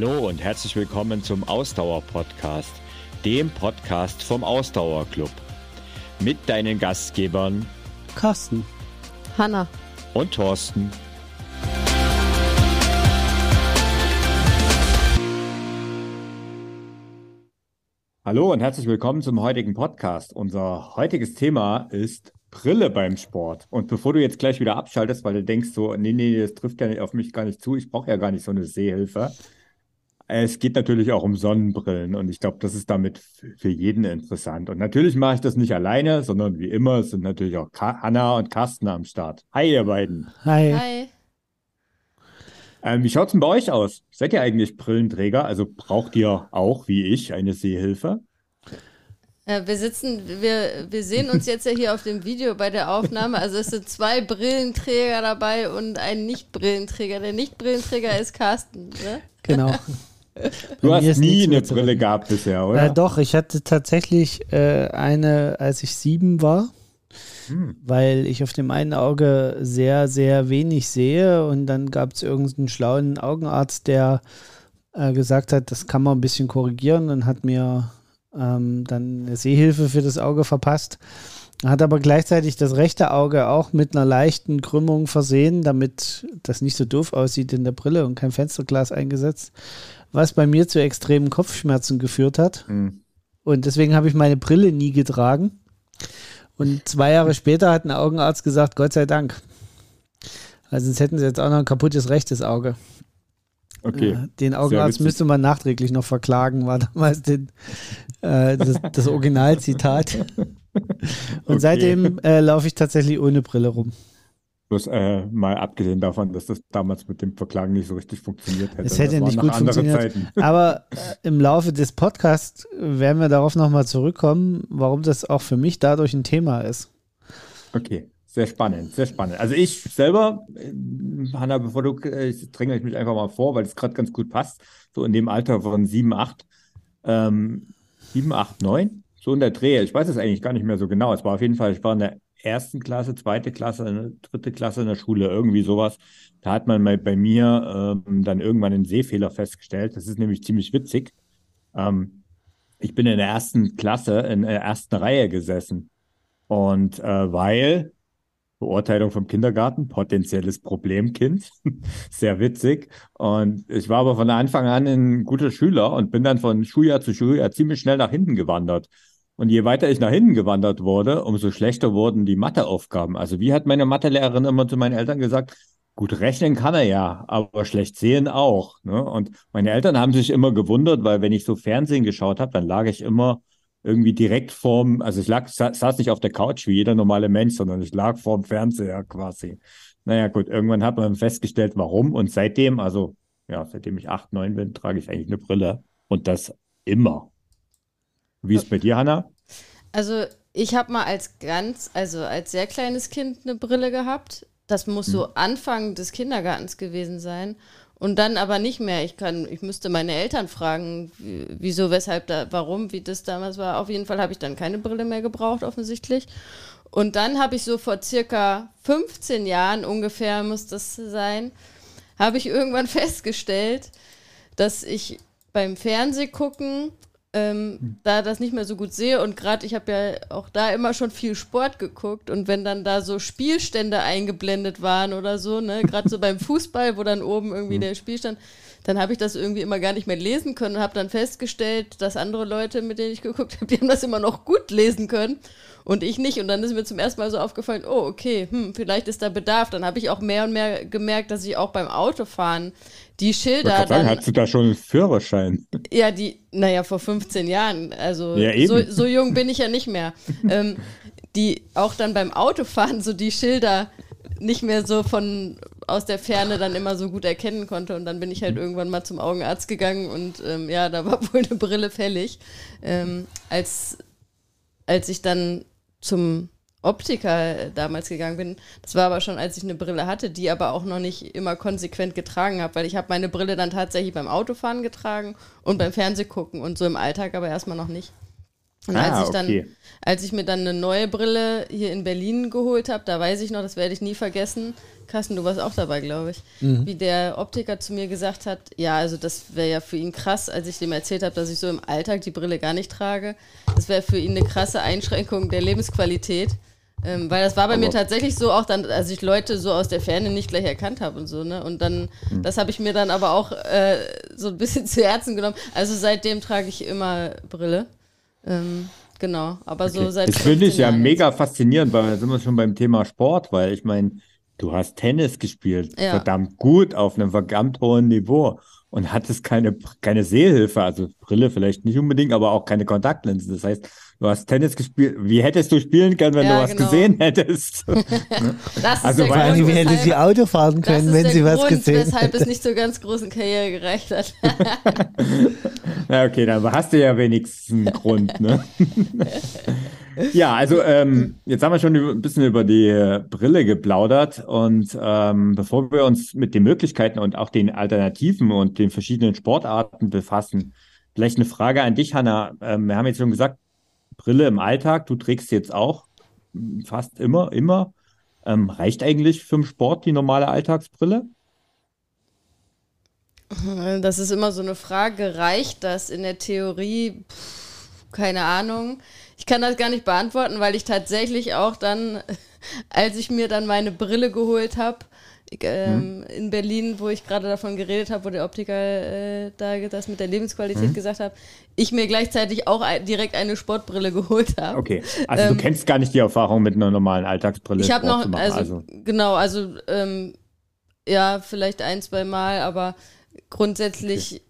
Hallo und herzlich willkommen zum Ausdauer-Podcast, dem Podcast vom Ausdauerclub. Mit deinen Gastgebern Carsten, Hanna und Thorsten. Hallo und herzlich willkommen zum heutigen Podcast. Unser heutiges Thema ist Brille beim Sport. Und bevor du jetzt gleich wieder abschaltest, weil du denkst so, nee, nee, das trifft ja auf mich gar nicht zu, ich brauche ja gar nicht so eine Sehhilfe. Es geht natürlich auch um Sonnenbrillen und ich glaube, das ist damit für jeden interessant. Und natürlich mache ich das nicht alleine, sondern wie immer sind natürlich auch Hanna und Carsten am Start. Hi, ihr beiden. Hi. Hi. Ähm, wie schaut es denn bei euch aus? Seid ihr eigentlich Brillenträger? Also braucht ihr auch, wie ich, eine Sehhilfe? Ja, wir sitzen, wir, wir sehen uns jetzt ja hier auf dem Video bei der Aufnahme. Also es sind zwei Brillenträger dabei und ein Nicht-Brillenträger. Der Nicht-Brillenträger ist Carsten, ne? Genau. Du hast nie eine Brille gehabt bisher, oder? Äh, doch, ich hatte tatsächlich äh, eine, als ich sieben war, hm. weil ich auf dem einen Auge sehr, sehr wenig sehe und dann gab es irgendeinen schlauen Augenarzt, der äh, gesagt hat, das kann man ein bisschen korrigieren und hat mir ähm, dann eine Sehhilfe für das Auge verpasst. Hat aber gleichzeitig das rechte Auge auch mit einer leichten Krümmung versehen, damit das nicht so doof aussieht in der Brille und kein Fensterglas eingesetzt was bei mir zu extremen Kopfschmerzen geführt hat. Mhm. Und deswegen habe ich meine Brille nie getragen. Und zwei Jahre später hat ein Augenarzt gesagt, Gott sei Dank. Also sonst hätten sie jetzt auch noch ein kaputtes rechtes Auge. Okay. Äh, den Augenarzt müsste man nachträglich noch verklagen, war damals den, äh, das, das Originalzitat. Und okay. seitdem äh, laufe ich tatsächlich ohne Brille rum. Bloß äh, mal abgesehen davon, dass das damals mit dem Verklagen nicht so richtig funktioniert hätte. Es hätte nicht gut funktioniert. Zeiten. Aber äh, im Laufe des Podcasts werden wir darauf nochmal zurückkommen, warum das auch für mich dadurch ein Thema ist. Okay, sehr spannend, sehr spannend. Also ich selber, äh, Hanna, bevor du, äh, ich dränge ich mich einfach mal vor, weil es gerade ganz gut passt, so in dem Alter von 7, 8, ähm, 7, 8, 9, so in der Dreh. Ich weiß es eigentlich gar nicht mehr so genau. Es war auf jeden Fall, ich war in der ersten Klasse, zweite Klasse, dritte Klasse in der Schule, irgendwie sowas. Da hat man bei mir ähm, dann irgendwann einen Sehfehler festgestellt. Das ist nämlich ziemlich witzig. Ähm, ich bin in der ersten Klasse, in der ersten Reihe gesessen. Und äh, weil, Beurteilung vom Kindergarten, potenzielles Problemkind, sehr witzig. Und ich war aber von Anfang an ein guter Schüler und bin dann von Schuljahr zu Schuljahr ziemlich schnell nach hinten gewandert. Und je weiter ich nach hinten gewandert wurde, umso schlechter wurden die Matheaufgaben. Also wie hat meine Mathelehrerin immer zu meinen Eltern gesagt, gut rechnen kann er ja, aber schlecht sehen auch. Ne? Und meine Eltern haben sich immer gewundert, weil wenn ich so Fernsehen geschaut habe, dann lag ich immer irgendwie direkt vorm, also ich lag, saß nicht auf der Couch wie jeder normale Mensch, sondern ich lag vorm Fernseher quasi. Naja, gut, irgendwann hat man festgestellt, warum. Und seitdem, also ja, seitdem ich acht, neun bin, trage ich eigentlich eine Brille. Und das immer. Wie ist es bei dir, Hanna? Also, ich habe mal als ganz, also als sehr kleines Kind eine Brille gehabt. Das muss hm. so Anfang des Kindergartens gewesen sein. Und dann aber nicht mehr. Ich kann, ich müsste meine Eltern fragen, wieso, weshalb, da, warum, wie das damals war. Auf jeden Fall habe ich dann keine Brille mehr gebraucht, offensichtlich. Und dann habe ich so vor circa 15 Jahren ungefähr, muss das sein, habe ich irgendwann festgestellt, dass ich beim Fernsehgucken ähm, hm. da das nicht mehr so gut sehe und gerade ich habe ja auch da immer schon viel Sport geguckt und wenn dann da so Spielstände eingeblendet waren oder so, ne, gerade so beim Fußball, wo dann oben irgendwie hm. der Spielstand, dann habe ich das irgendwie immer gar nicht mehr lesen können und habe dann festgestellt, dass andere Leute, mit denen ich geguckt habe, die haben das immer noch gut lesen können und ich nicht. Und dann ist mir zum ersten Mal so aufgefallen, oh, okay, hm, vielleicht ist da Bedarf. Dann habe ich auch mehr und mehr gemerkt, dass ich auch beim Autofahren die Schilder. Dann, sagen, hast du da schon einen Führerschein? Ja, die, naja, vor 15 Jahren. Also ja, so, so, jung bin ich ja nicht mehr. ähm, die auch dann beim Autofahren so die Schilder nicht mehr so von aus der Ferne dann immer so gut erkennen konnte. Und dann bin ich halt mhm. irgendwann mal zum Augenarzt gegangen und ähm, ja, da war wohl eine Brille fällig. Ähm, als, als ich dann zum Optiker damals gegangen bin. Das war aber schon, als ich eine Brille hatte, die aber auch noch nicht immer konsequent getragen habe, weil ich habe meine Brille dann tatsächlich beim Autofahren getragen und beim Fernsehgucken und so im Alltag aber erstmal noch nicht. Und ah, als ich dann, okay. als ich mir dann eine neue Brille hier in Berlin geholt habe, da weiß ich noch, das werde ich nie vergessen. Carsten, du warst auch dabei, glaube ich. Mhm. Wie der Optiker zu mir gesagt hat, ja, also das wäre ja für ihn krass, als ich dem erzählt habe, dass ich so im Alltag die Brille gar nicht trage. Das wäre für ihn eine krasse Einschränkung der Lebensqualität. Ähm, weil das war bei Aber mir tatsächlich so auch dann, als ich Leute so aus der Ferne nicht gleich erkannt habe und so, ne? Und dann, mhm. das habe ich mir dann aber auch äh, so ein bisschen zu Herzen genommen. Also seitdem trage ich immer Brille. Ähm, genau, aber okay. so seit. Das finde ich ja mega faszinierend, weil da sind wir schon beim Thema Sport, weil ich meine, du hast Tennis gespielt, ja. verdammt gut auf einem verdammt hohen Niveau und hattest keine, keine Sehhilfe, also Brille vielleicht nicht unbedingt, aber auch keine Kontaktlinsen. Das heißt, du hast Tennis gespielt. Wie hättest du spielen können, wenn ja, du was genau. gesehen hättest? das also, ist der Grund, wie hätte sie Auto fahren können, wenn sie Grund, was gesehen hätte? weshalb es nicht zur ganz großen Karriere gereicht hat. Na okay, dann hast du ja wenigstens einen Grund, ne? ja, also ähm, jetzt haben wir schon ein bisschen über die Brille geplaudert und ähm, bevor wir uns mit den Möglichkeiten und auch den Alternativen und den verschiedenen Sportarten befassen, vielleicht eine Frage an dich, Hanna. Ähm, wir haben jetzt schon gesagt, Brille im Alltag, du trägst jetzt auch fast immer, immer. Ähm, reicht eigentlich für den Sport die normale Alltagsbrille? Das ist immer so eine Frage. Reicht das in der Theorie? Pff, keine Ahnung. Ich kann das gar nicht beantworten, weil ich tatsächlich auch dann, als ich mir dann meine Brille geholt habe, ähm, hm. in Berlin, wo ich gerade davon geredet habe, wo der Optiker äh, da das mit der Lebensqualität hm. gesagt hat, ich mir gleichzeitig auch ein, direkt eine Sportbrille geholt habe. Okay, also ähm, du kennst gar nicht die Erfahrung mit einer normalen Alltagsbrille. Ich habe noch, also, also, genau, also ähm, ja, vielleicht ein, zwei Mal, aber grundsätzlich okay.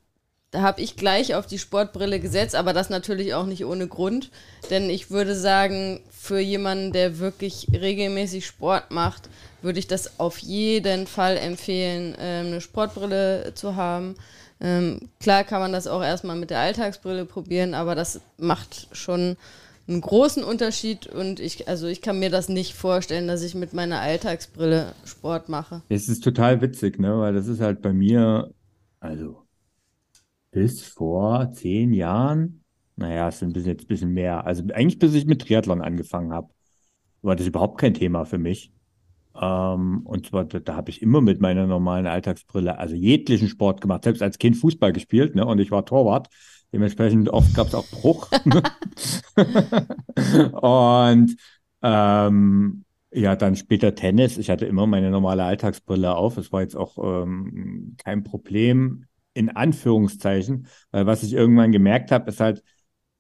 Da habe ich gleich auf die Sportbrille gesetzt, aber das natürlich auch nicht ohne Grund. Denn ich würde sagen, für jemanden, der wirklich regelmäßig Sport macht, würde ich das auf jeden Fall empfehlen, ähm, eine Sportbrille zu haben. Ähm, klar kann man das auch erstmal mit der Alltagsbrille probieren, aber das macht schon einen großen Unterschied und ich, also ich kann mir das nicht vorstellen, dass ich mit meiner Alltagsbrille Sport mache. Es ist total witzig, ne? Weil das ist halt bei mir, also bis vor zehn Jahren, naja, es sind jetzt ein bisschen mehr. Also eigentlich bis ich mit Triathlon angefangen habe, war das überhaupt kein Thema für mich. Ähm, und zwar, da, da habe ich immer mit meiner normalen Alltagsbrille, also jeglichen Sport gemacht, selbst als Kind Fußball gespielt, ne? Und ich war Torwart. Dementsprechend oft gab es auch Bruch. und ähm, ja, dann später Tennis. Ich hatte immer meine normale Alltagsbrille auf. Es war jetzt auch ähm, kein Problem in Anführungszeichen, weil was ich irgendwann gemerkt habe, ist halt,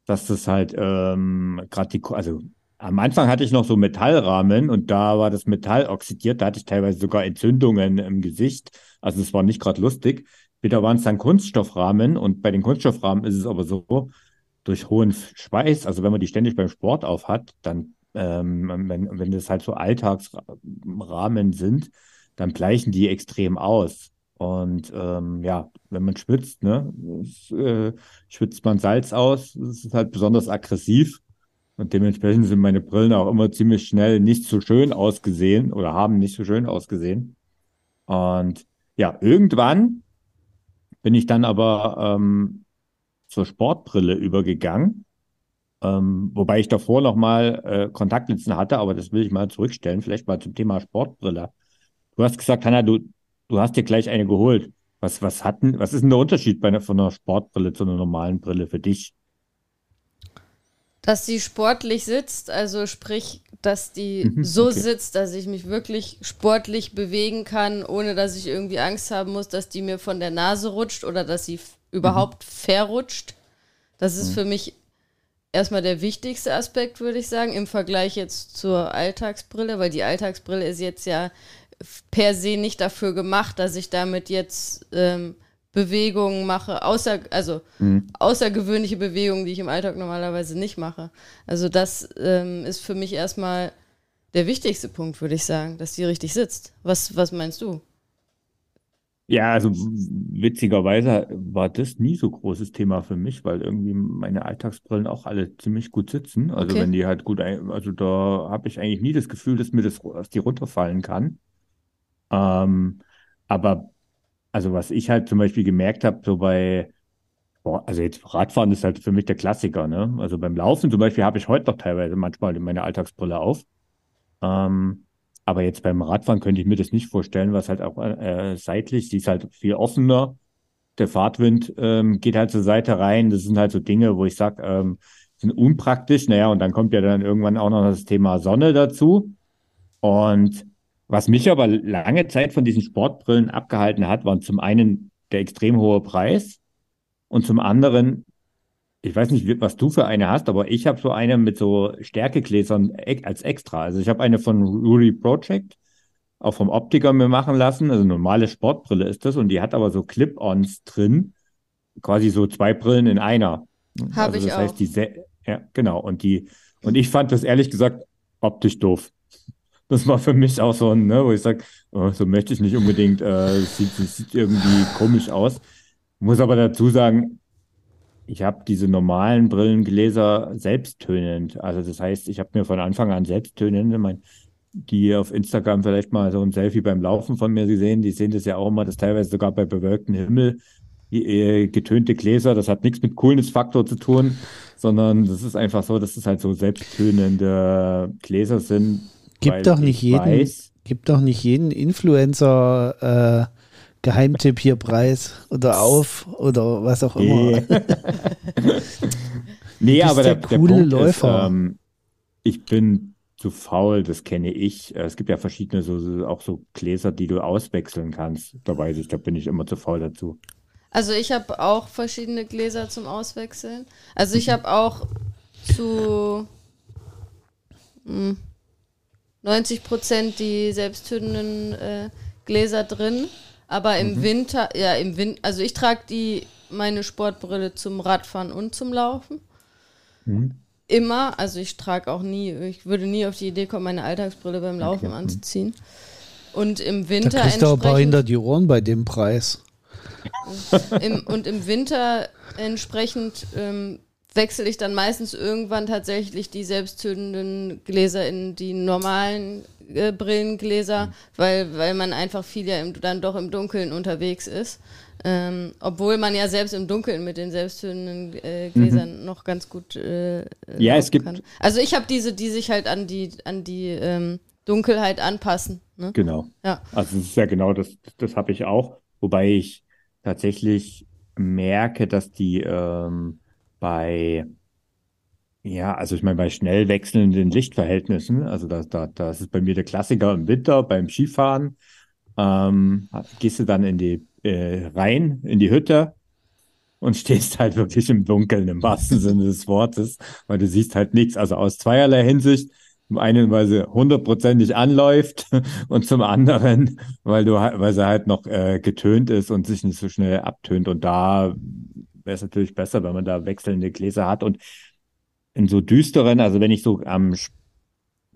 dass das halt ähm, gerade die, also am Anfang hatte ich noch so Metallrahmen und da war das Metall oxidiert, da hatte ich teilweise sogar Entzündungen im Gesicht. Also es war nicht gerade lustig. Später waren es dann Kunststoffrahmen und bei den Kunststoffrahmen ist es aber so, durch hohen Schweiß, also wenn man die ständig beim Sport auf hat, dann, ähm, wenn, wenn das halt so Alltagsrahmen sind, dann bleichen die extrem aus. Und ähm, ja, wenn man schwitzt, ne, es, äh, schwitzt man Salz aus, es ist halt besonders aggressiv. Und dementsprechend sind meine Brillen auch immer ziemlich schnell nicht so schön ausgesehen oder haben nicht so schön ausgesehen. Und ja, irgendwann bin ich dann aber ähm, zur Sportbrille übergegangen. Ähm, wobei ich davor nochmal äh, Kontaktlinsen hatte, aber das will ich mal zurückstellen, vielleicht mal zum Thema Sportbrille. Du hast gesagt, Hanna, du, du hast dir gleich eine geholt. Was, was hatten, was ist denn der Unterschied bei einer, von einer Sportbrille zu einer normalen Brille für dich? Dass sie sportlich sitzt, also sprich, dass die mhm, so okay. sitzt, dass ich mich wirklich sportlich bewegen kann, ohne dass ich irgendwie Angst haben muss, dass die mir von der Nase rutscht oder dass sie überhaupt mhm. verrutscht. Das ist mhm. für mich erstmal der wichtigste Aspekt, würde ich sagen, im Vergleich jetzt zur Alltagsbrille, weil die Alltagsbrille ist jetzt ja per se nicht dafür gemacht, dass ich damit jetzt ähm, Bewegungen mache, außer, also mhm. außergewöhnliche Bewegungen, die ich im Alltag normalerweise nicht mache. Also das ähm, ist für mich erstmal der wichtigste Punkt, würde ich sagen, dass die richtig sitzt. Was, was meinst du? Ja, also witzigerweise war das nie so großes Thema für mich, weil irgendwie meine Alltagsbrillen auch alle ziemlich gut sitzen. Also okay. wenn die halt gut, ein, also da habe ich eigentlich nie das Gefühl, dass mir das, dass die runterfallen kann. Ähm, aber also was ich halt zum Beispiel gemerkt habe, so bei Boah, also jetzt Radfahren ist halt für mich der Klassiker, ne? Also beim Laufen zum Beispiel habe ich heute noch teilweise manchmal meine Alltagsbrille auf. Ähm, aber jetzt beim Radfahren könnte ich mir das nicht vorstellen, was halt auch äh, seitlich, die ist halt viel offener. Der Fahrtwind ähm, geht halt zur Seite rein. Das sind halt so Dinge, wo ich sage, ähm, sind unpraktisch. Naja, und dann kommt ja dann irgendwann auch noch das Thema Sonne dazu. Und was mich aber lange Zeit von diesen Sportbrillen abgehalten hat, waren zum einen der extrem hohe Preis und zum anderen, ich weiß nicht, was du für eine hast, aber ich habe so eine mit so Stärkegläsern als extra. Also ich habe eine von Ruri Project, auch vom Optiker mir machen lassen. Also normale Sportbrille ist das und die hat aber so Clip-ons drin, quasi so zwei Brillen in einer. Habe also ich das auch. Heißt, die ja, genau. Und die, und ich fand das ehrlich gesagt optisch doof. Das war für mich auch so ein, ne, wo ich sage, oh, so möchte ich nicht unbedingt, äh, sieht, sieht irgendwie komisch aus. Muss aber dazu sagen, ich habe diese normalen Brillengläser selbsttönend. Also das heißt, ich habe mir von Anfang an selbsttönend, ich mein, die auf Instagram vielleicht mal so ein Selfie beim Laufen von mir gesehen, die sehen das ja auch immer, dass teilweise sogar bei bewölktem Himmel äh, getönte Gläser, das hat nichts mit Coolness-Faktor zu tun, sondern das ist einfach so, dass es halt so selbsttönende Gläser sind. Gibt doch nicht jeden, weiß, gibt doch nicht jeden Influencer äh, Geheimtipp hier Preis oder auf oder was auch immer. nee, aber der, der, coole Punkt Läufer. Ist, ähm, ich bin zu faul, das kenne ich. Es gibt ja verschiedene, so, auch so Gläser, die du auswechseln kannst. Da weiß ich, da bin ich immer zu faul dazu. Also ich habe auch verschiedene Gläser zum Auswechseln. Also ich habe auch zu mh, hm, 90 Prozent die selbsttönenden äh, Gläser drin. Aber im mhm. Winter, ja, im Winter, also ich trage die, meine Sportbrille zum Radfahren und zum Laufen. Mhm. Immer, also ich trage auch nie, ich würde nie auf die Idee kommen, meine Alltagsbrille beim Laufen okay. anzuziehen. Und im Winter. Da kriegst du aber hinter die Ohren bei dem Preis. Im, und im Winter entsprechend ähm, wechsle ich dann meistens irgendwann tatsächlich die selbstzündenden Gläser in die normalen äh, Brillengläser, mhm. weil, weil man einfach viel ja im, dann doch im Dunkeln unterwegs ist. Ähm, obwohl man ja selbst im Dunkeln mit den selbstzündenden äh, Gläsern mhm. noch ganz gut äh, ja es gibt kann. also ich habe diese die sich halt an die an die ähm, Dunkelheit anpassen ne? genau ja also das ist ja genau das das habe ich auch wobei ich tatsächlich merke dass die ähm, bei ja, also ich meine, bei schnell wechselnden Lichtverhältnissen, also da, da, das ist bei mir der Klassiker im Winter beim Skifahren, ähm, gehst du dann in die äh, rein, in die Hütte und stehst halt wirklich im Dunkeln, im wahrsten Sinne des Wortes, weil du siehst halt nichts. Also aus zweierlei Hinsicht. Zum einen, weil sie hundertprozentig anläuft und zum anderen, weil du weil sie halt noch äh, getönt ist und sich nicht so schnell abtönt. Und da wäre es natürlich besser, wenn man da wechselnde Gläser hat. Und in so düsteren, also wenn ich so am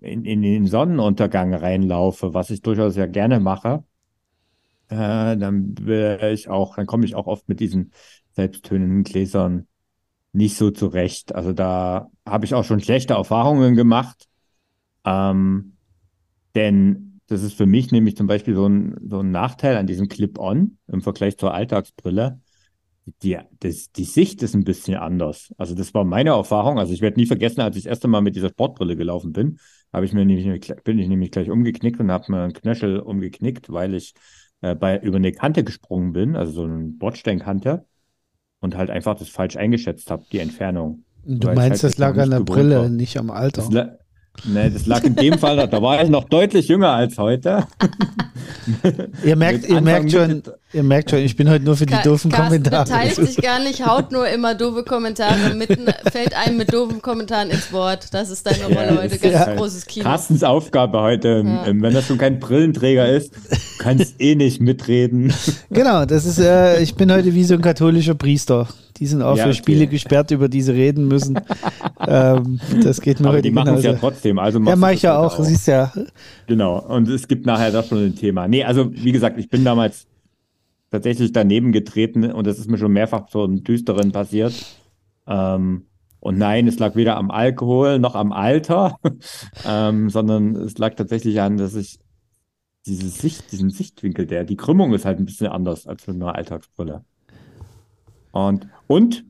in, in den Sonnenuntergang reinlaufe, was ich durchaus ja gerne mache, äh, dann wäre ich auch, dann komme ich auch oft mit diesen selbsttönenden Gläsern nicht so zurecht. Also da habe ich auch schon schlechte Erfahrungen gemacht. Ähm, denn das ist für mich nämlich zum Beispiel so ein, so ein Nachteil an diesem Clip-On im Vergleich zur Alltagsbrille die, das, die Sicht ist ein bisschen anders. Also das war meine Erfahrung. Also ich werde nie vergessen, als ich das erste Mal mit dieser Sportbrille gelaufen bin, habe ich mir nämlich, bin ich nämlich gleich umgeknickt und habe mir einen Knöchel umgeknickt, weil ich äh, bei, über eine Kante gesprungen bin, also so eine Bordsteinkante und halt einfach das falsch eingeschätzt habe, die Entfernung. Du meinst, halt das lag an der Brille, war. nicht am Alter. Nee, das lag in dem Fall, da war ich noch deutlich jünger als heute. ihr, merkt, ihr, merkt schon, ihr merkt schon, ich bin heute nur für die Ka doofen Carsten Kommentare. beteiligt sich gar nicht, haut nur immer doofe Kommentare. Mitten fällt einem mit doofen Kommentaren ins Wort. Das ist deine Rolle ja, heute, ganz ja. großes Kino. Carstens Aufgabe heute, ja. Ähm, wenn er schon kein Brillenträger ist, kannst eh nicht mitreden. Genau, das ist, äh, ich bin heute wie so ein katholischer Priester. Die sind auch ja, für Spiele gesperrt, über die sie reden müssen. ähm, das geht mir Aber heute die machen es ja trotzdem. Also ja, mache ich ja auch, auch. siehst ja. Genau, und es gibt nachher das schon ein Thema. Nee, also wie gesagt, ich bin damals tatsächlich daneben getreten und das ist mir schon mehrfach so im Düsteren passiert. Ähm, und nein, es lag weder am Alkohol noch am Alter, ähm, sondern es lag tatsächlich an, dass ich diese Sicht, diesen Sichtwinkel, der, die Krümmung ist halt ein bisschen anders als für eine Alltagsbrille. Und, und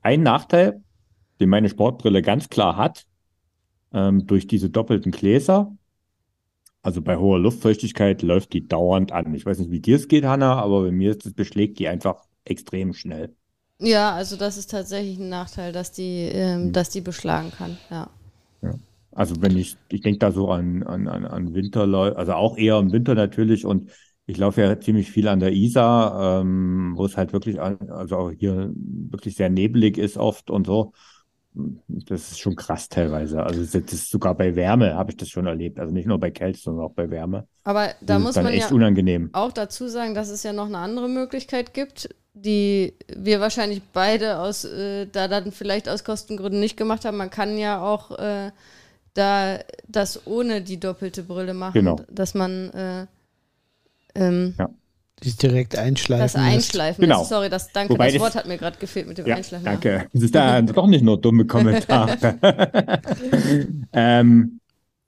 ein Nachteil, den meine Sportbrille ganz klar hat, ähm, durch diese doppelten Gläser, also bei hoher Luftfeuchtigkeit läuft die dauernd an. Ich weiß nicht, wie dir es geht, Hanna, aber bei mir ist es, beschlägt die einfach extrem schnell. Ja, also das ist tatsächlich ein Nachteil, dass die, ähm, hm. dass die beschlagen kann, ja. ja. Also wenn ich, ich denke da so an, an, an Winter, also auch eher im Winter natürlich und ich laufe ja ziemlich viel an der Isar, ähm, wo es halt wirklich, also auch hier wirklich sehr nebelig ist oft und so. Das ist schon krass teilweise. Also das ist sogar bei Wärme habe ich das schon erlebt. Also nicht nur bei Kälte, sondern auch bei Wärme. Aber da das muss man echt ja unangenehm. auch dazu sagen, dass es ja noch eine andere Möglichkeit gibt, die wir wahrscheinlich beide aus, äh, da dann vielleicht aus Kostengründen nicht gemacht haben. Man kann ja auch äh, da das ohne die doppelte Brille machen, genau. dass man äh, ähm, ja. Die direkt einschleifen. Das Einschleifen. Genau. Ist, sorry, das, danke, Wobei das Wort hat mir gerade gefehlt mit dem ja, Einschleifen. Danke. Das ist da doch nicht nur dumme Kommentare. ähm,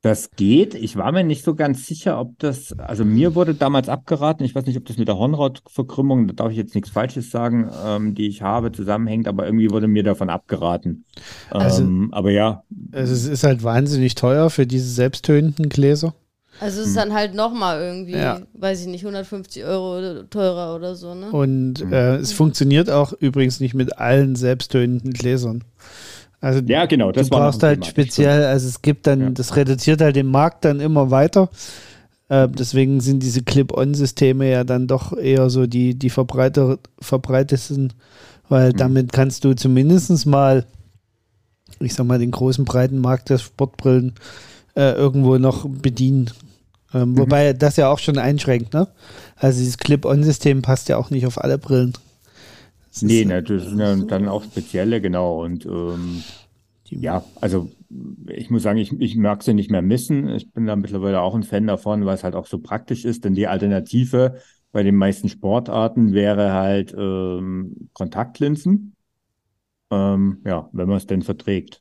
das geht. Ich war mir nicht so ganz sicher, ob das, also mir wurde damals abgeraten, ich weiß nicht, ob das mit der Hornhautverkrümmung, da darf ich jetzt nichts Falsches sagen, ähm, die ich habe, zusammenhängt, aber irgendwie wurde mir davon abgeraten. Also, ähm, aber ja. Also es ist halt wahnsinnig teuer für diese selbsttönenden Gläser. Also es ist hm. dann halt nochmal irgendwie, ja. weiß ich nicht, 150 Euro teurer oder so, ne? Und hm. äh, es funktioniert auch übrigens nicht mit allen selbsttönenden Gläsern. Also ja, genau, das du brauchst halt speziell, also es gibt dann, ja. das reduziert halt den Markt dann immer weiter. Äh, deswegen sind diese Clip-On-Systeme ja dann doch eher so die, die verbreitetsten, weil mhm. damit kannst du zumindest mal, ich sag mal, den großen breiten Markt der Sportbrillen äh, irgendwo noch bedienen. Ähm, mhm. Wobei das ja auch schon einschränkt, ne? Also dieses Clip-On-System passt ja auch nicht auf alle Brillen. Das nee, ne, das sind ja dann auch spezielle, genau. Und ähm, ja, also ich muss sagen, ich, ich mag sie nicht mehr missen. Ich bin da mittlerweile auch ein Fan davon, weil es halt auch so praktisch ist, denn die Alternative bei den meisten Sportarten wäre halt ähm, Kontaktlinsen. Ähm, ja, wenn man es denn verträgt.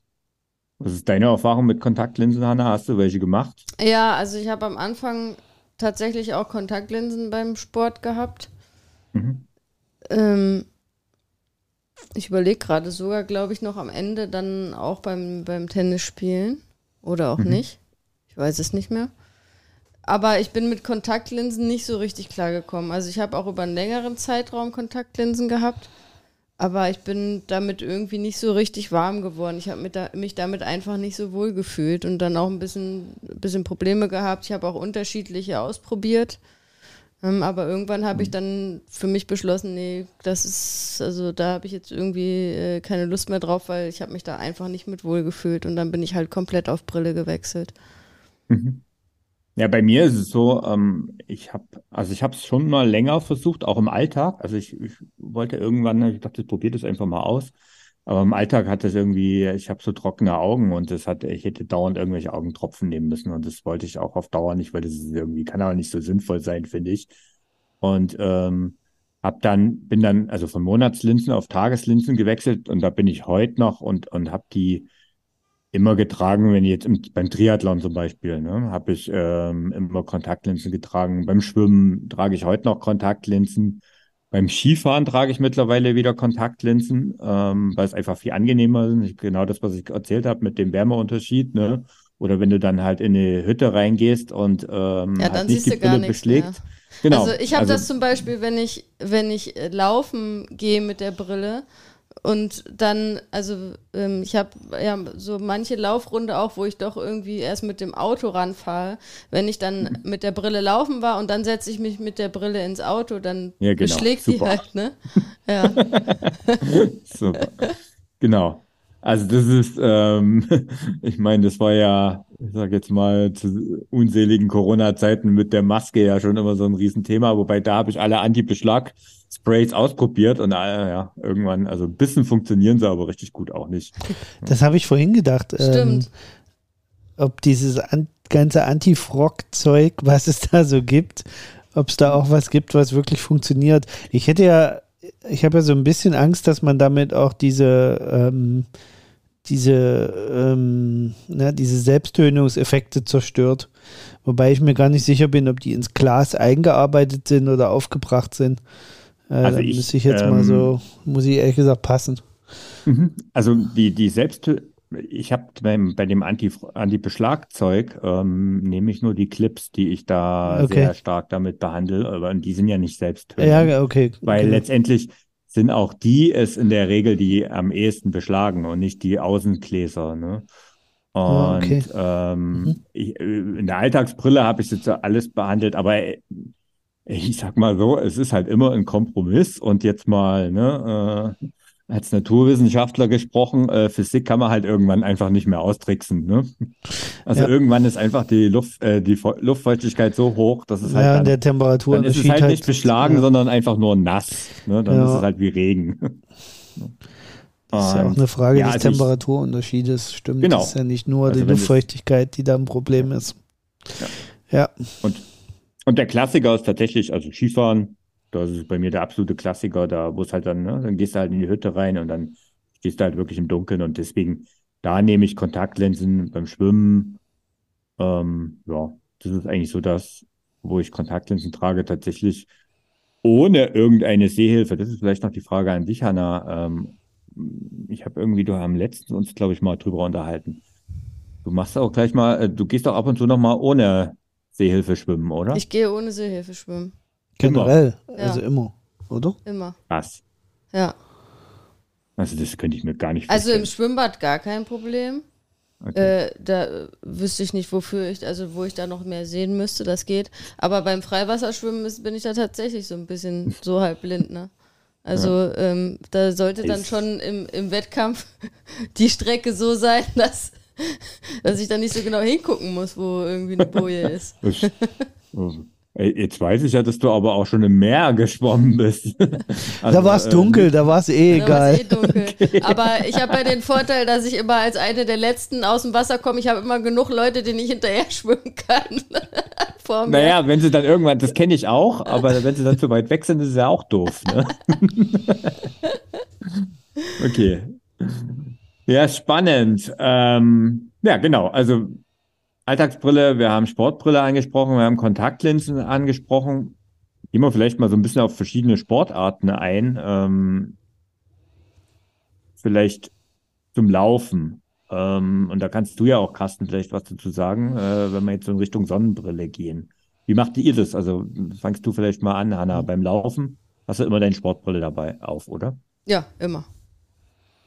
Was ist deine Erfahrung mit Kontaktlinsen, Hanna? Hast du welche gemacht? Ja, also ich habe am Anfang tatsächlich auch Kontaktlinsen beim Sport gehabt. Mhm. Ähm, ich überlege gerade sogar, glaube ich, noch am Ende dann auch beim, beim Tennisspielen. Oder auch mhm. nicht. Ich weiß es nicht mehr. Aber ich bin mit Kontaktlinsen nicht so richtig klargekommen. Also ich habe auch über einen längeren Zeitraum Kontaktlinsen gehabt. Aber ich bin damit irgendwie nicht so richtig warm geworden. Ich habe da, mich damit einfach nicht so wohl gefühlt und dann auch ein bisschen, bisschen Probleme gehabt. Ich habe auch unterschiedliche ausprobiert. Ähm, aber irgendwann habe ich mhm. dann für mich beschlossen, nee, das ist, also da habe ich jetzt irgendwie äh, keine Lust mehr drauf, weil ich habe mich da einfach nicht mit wohl gefühlt und dann bin ich halt komplett auf Brille gewechselt. Mhm. Ja, bei mir ist es so, ähm, ich habe, also ich habe es schon mal länger versucht, auch im Alltag. Also ich, ich wollte irgendwann, ich dachte, ich probiere das einfach mal aus. Aber im Alltag hat das irgendwie, ich habe so trockene Augen und das hat, ich hätte dauernd irgendwelche Augentropfen nehmen müssen und das wollte ich auch auf Dauer nicht, weil das ist irgendwie, kann aber nicht so sinnvoll sein, finde ich. Und ähm, hab dann, bin dann also von Monatslinsen auf Tageslinsen gewechselt und da bin ich heute noch und, und habe die immer getragen, wenn ich jetzt im, beim Triathlon zum Beispiel, ne, habe ich ähm, immer Kontaktlinsen getragen. Beim Schwimmen trage ich heute noch Kontaktlinsen. Beim Skifahren trage ich mittlerweile wieder Kontaktlinsen, ähm, weil es einfach viel angenehmer ist. Genau das, was ich erzählt habe mit dem Wärmeunterschied. Ne? Oder wenn du dann halt in eine Hütte reingehst und ähm, ja, halt nicht die Brille beschlägt. Mehr. Genau. Also ich habe also, das zum Beispiel, wenn ich, wenn ich laufen gehe mit der Brille, und dann, also ähm, ich habe ja so manche Laufrunde auch, wo ich doch irgendwie erst mit dem Auto ranfahre. Wenn ich dann mhm. mit der Brille laufen war und dann setze ich mich mit der Brille ins Auto, dann ja, genau. beschlägt die halt, ne? Ja. Super. Genau. Also das ist, ähm, ich meine, das war ja, ich sage jetzt mal, zu unseligen Corona-Zeiten mit der Maske ja schon immer so ein Riesenthema, wobei da habe ich alle Anti-Beschlag- Sprays ausprobiert und äh, ja, irgendwann, also ein bisschen funktionieren sie, aber richtig gut auch nicht. Das habe ich vorhin gedacht. Ähm, Stimmt. Ähm, ob dieses an, ganze Anti-Frog-Zeug, was es da so gibt, ob es da auch was gibt, was wirklich funktioniert. Ich hätte ja, ich habe ja so ein bisschen Angst, dass man damit auch diese, ähm, diese, ähm, na, diese Selbsttönungseffekte zerstört. Wobei ich mir gar nicht sicher bin, ob die ins Glas eingearbeitet sind oder aufgebracht sind. Äh, also da ich, müsste ich jetzt ähm, mal so, muss ich ehrlich gesagt passen. Mhm. Also die, die Selbst, ich habe bei dem Anti, Anti-Beschlagzeug ähm, nehme ich nur die Clips, die ich da okay. sehr stark damit behandle, aber die sind ja nicht selbst. Ja, okay. Weil okay. letztendlich sind auch die es in der Regel, die am ehesten beschlagen und nicht die Außengläser. Ne? Ah, und okay. ähm, mhm. ich, in der Alltagsbrille habe ich jetzt alles behandelt, aber äh, ich sag mal so, es ist halt immer ein Kompromiss und jetzt mal, ne, äh, als Naturwissenschaftler gesprochen, äh, Physik kann man halt irgendwann einfach nicht mehr austricksen. Ne? Also ja. irgendwann ist einfach die Luft, äh, die Luftfeuchtigkeit so hoch, dass es halt ja, dann, der Temperatur dann ist es halt, halt nicht beschlagen, ja. sondern einfach nur nass. Ne? Dann ist es halt wie Regen. Das ist ja auch eine Frage des also Temperaturunterschiedes, stimmt. Genau. Das ist ja nicht nur also die Luftfeuchtigkeit, die da ein Problem ist. Ja. ja. Und, und der Klassiker ist tatsächlich, also Skifahren, das ist bei mir der absolute Klassiker, da wo es halt dann, ne, dann gehst du halt in die Hütte rein und dann stehst du halt wirklich im Dunkeln und deswegen, da nehme ich Kontaktlinsen beim Schwimmen. Ähm, ja, das ist eigentlich so das, wo ich Kontaktlinsen trage, tatsächlich ohne irgendeine Sehhilfe. Das ist vielleicht noch die Frage an dich, Hanna. Ähm, ich habe irgendwie, du haben letztens uns, glaube ich, mal drüber unterhalten. Du machst auch gleich mal, äh, du gehst auch ab und zu noch mal ohne Sehhilfe schwimmen, oder? Ich gehe ohne Sehhilfe schwimmen. Generell, immer. also ja. immer, oder? Immer. Was? Ja. Also das könnte ich mir gar nicht vorstellen. Also im Schwimmbad gar kein Problem. Okay. Äh, da wüsste ich nicht, wofür ich, also wo ich da noch mehr sehen müsste, das geht. Aber beim Freiwasserschwimmen ist, bin ich da tatsächlich so ein bisschen so halb blind, ne? Also ja. ähm, da sollte dann schon im, im Wettkampf die Strecke so sein, dass, dass ich da nicht so genau hingucken muss, wo irgendwie eine Boje ist. Jetzt weiß ich ja, dass du aber auch schon im Meer geschwommen bist. Also, da war es ähm, dunkel, da war es eh egal. Eh dunkel. Okay. Aber ich habe ja den Vorteil, dass ich immer als eine der Letzten aus dem Wasser komme. Ich habe immer genug Leute, denen ich hinterher schwimmen kann. Vor mir. Naja, wenn sie dann irgendwann, das kenne ich auch, aber wenn sie dann zu weit weg sind, ist es ja auch doof. Ne? okay. Ja, spannend. Ähm, ja, genau. Also Alltagsbrille, wir haben Sportbrille angesprochen, wir haben Kontaktlinsen angesprochen. Gehen wir vielleicht mal so ein bisschen auf verschiedene Sportarten ein. Ähm, vielleicht zum Laufen. Ähm, und da kannst du ja auch, Carsten, vielleicht was dazu sagen, äh, wenn wir jetzt so in Richtung Sonnenbrille gehen. Wie macht ihr das? Also fangst du vielleicht mal an, Hanna, beim Laufen hast du immer deine Sportbrille dabei auf, oder? Ja, immer.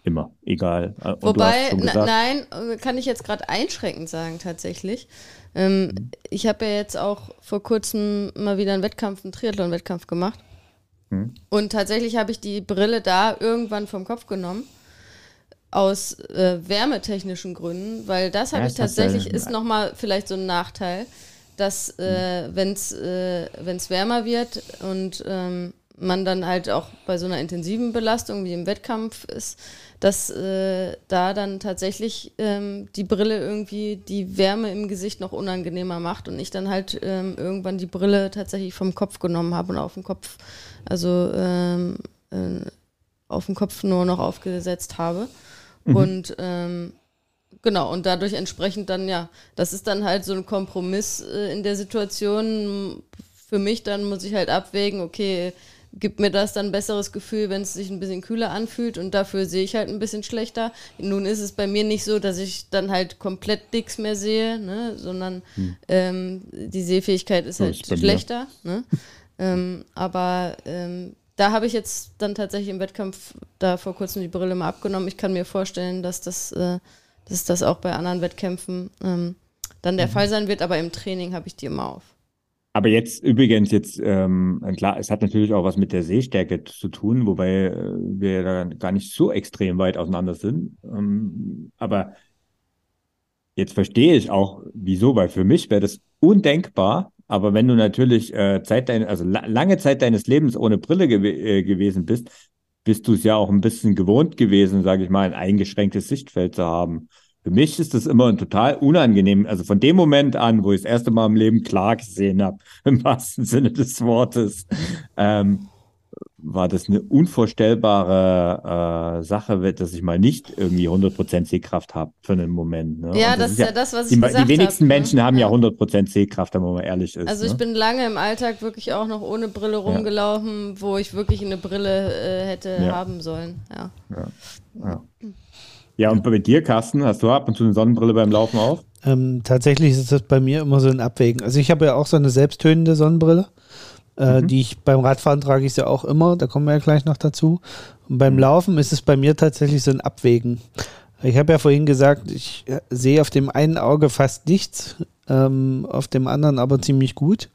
Immer, egal. Äh, und Wobei, nein, kann ich jetzt gerade einschränkend sagen, tatsächlich. Ähm, mhm. Ich habe ja jetzt auch vor kurzem mal wieder einen Wettkampf, einen Triathlon-Wettkampf gemacht. Mhm. Und tatsächlich habe ich die Brille da irgendwann vom Kopf genommen aus äh, wärmetechnischen Gründen, weil das habe ja, ich tatsächlich, ist nochmal vielleicht so ein Nachteil, dass äh, mhm. wenn es äh, wärmer wird und ähm, man dann halt auch bei so einer intensiven Belastung wie im Wettkampf ist, dass äh, da dann tatsächlich ähm, die Brille irgendwie die Wärme im Gesicht noch unangenehmer macht und ich dann halt ähm, irgendwann die Brille tatsächlich vom Kopf genommen habe und auf den Kopf, also ähm, äh, auf den Kopf nur noch aufgesetzt habe. Mhm. Und ähm, genau, und dadurch entsprechend dann, ja, das ist dann halt so ein Kompromiss äh, in der Situation. Für mich dann muss ich halt abwägen, okay, gibt mir das dann ein besseres Gefühl, wenn es sich ein bisschen kühler anfühlt und dafür sehe ich halt ein bisschen schlechter. Nun ist es bei mir nicht so, dass ich dann halt komplett nichts mehr sehe, ne, sondern hm. ähm, die Sehfähigkeit ist so halt ist schlechter. Ne? ähm, aber ähm, da habe ich jetzt dann tatsächlich im Wettkampf da vor kurzem die Brille mal abgenommen. Ich kann mir vorstellen, dass das, äh, dass das auch bei anderen Wettkämpfen ähm, dann der mhm. Fall sein wird, aber im Training habe ich die immer auf. Aber jetzt übrigens, jetzt, ähm, klar, es hat natürlich auch was mit der Sehstärke zu tun, wobei äh, wir da gar nicht so extrem weit auseinander sind. Ähm, aber jetzt verstehe ich auch, wieso, weil für mich wäre das undenkbar. Aber wenn du natürlich äh, Zeit dein, also la lange Zeit deines Lebens ohne Brille gew äh, gewesen bist, bist du es ja auch ein bisschen gewohnt gewesen, sage ich mal, ein eingeschränktes Sichtfeld zu haben. Für mich ist das immer ein total unangenehm. Also von dem Moment an, wo ich das erste Mal im Leben klar gesehen habe, im wahrsten Sinne des Wortes, ähm, war das eine unvorstellbare äh, Sache, dass ich mal nicht irgendwie 100% Sehkraft habe für einen Moment. Ne? Ja, das, das, ist ja das, was ich die, gesagt Die wenigsten hab, ne? Menschen haben ja, 100% Sehkraft, wenn man mal ehrlich ist. Also ich ne? bin lange im Alltag wirklich auch noch ohne Brille rumgelaufen, ja. wo ich wirklich eine Brille äh, hätte ja. haben sollen. Ja. Ja. Ja. und bei dir, Carsten, hast du ab und zu eine Sonnenbrille beim Laufen auf? Ähm, tatsächlich ist das bei mir immer so ein Abwägen. Also ich habe ja auch so eine selbsttönende Sonnenbrille. Äh, mhm. Die ich beim Radfahren trage ich ja auch immer, da kommen wir ja gleich noch dazu. Und beim mhm. Laufen ist es bei mir tatsächlich so ein Abwägen. Ich habe ja vorhin gesagt, ich äh, sehe auf dem einen Auge fast nichts, ähm, auf dem anderen aber ziemlich gut.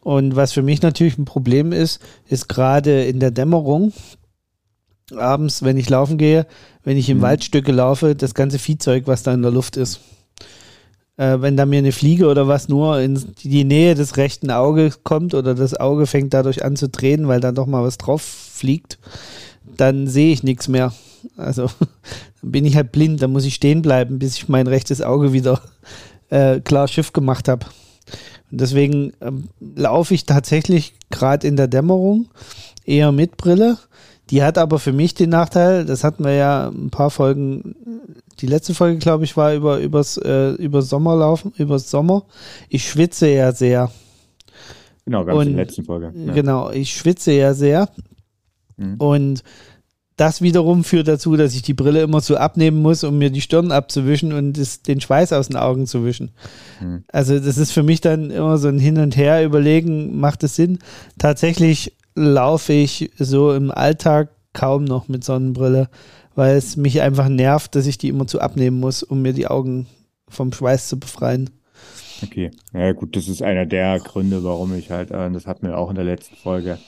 Und was für mich natürlich ein Problem ist, ist gerade in der Dämmerung, abends, wenn ich laufen gehe, wenn ich im mhm. Waldstücke laufe, das ganze Viehzeug, was da in der Luft ist äh, wenn da mir eine Fliege oder was nur in die Nähe des rechten Auges kommt oder das Auge fängt dadurch an zu drehen, weil da doch mal was drauf fliegt, dann sehe ich nichts mehr. Also dann bin ich halt blind, dann muss ich stehen bleiben, bis ich mein rechtes Auge wieder äh, klar Schiff gemacht habe. Und deswegen ähm, laufe ich tatsächlich gerade in der Dämmerung eher mit Brille. Die hat aber für mich den Nachteil, das hatten wir ja ein paar Folgen die letzte Folge, glaube ich, war über übers, äh, über Sommerlaufen, übers Sommer. Ich schwitze ja sehr. Genau, ganz und, in der letzten Folge. Ja. Genau, ich schwitze ja sehr. Mhm. Und das wiederum führt dazu, dass ich die Brille immer so abnehmen muss, um mir die Stirn abzuwischen und das, den Schweiß aus den Augen zu wischen. Mhm. Also das ist für mich dann immer so ein Hin und Her überlegen, macht es Sinn? Tatsächlich laufe ich so im Alltag kaum noch mit Sonnenbrille, weil es mich einfach nervt, dass ich die immer zu abnehmen muss, um mir die Augen vom Schweiß zu befreien. Okay, ja gut, das ist einer der Gründe, warum ich halt, äh, das hatten wir auch in der letzten Folge,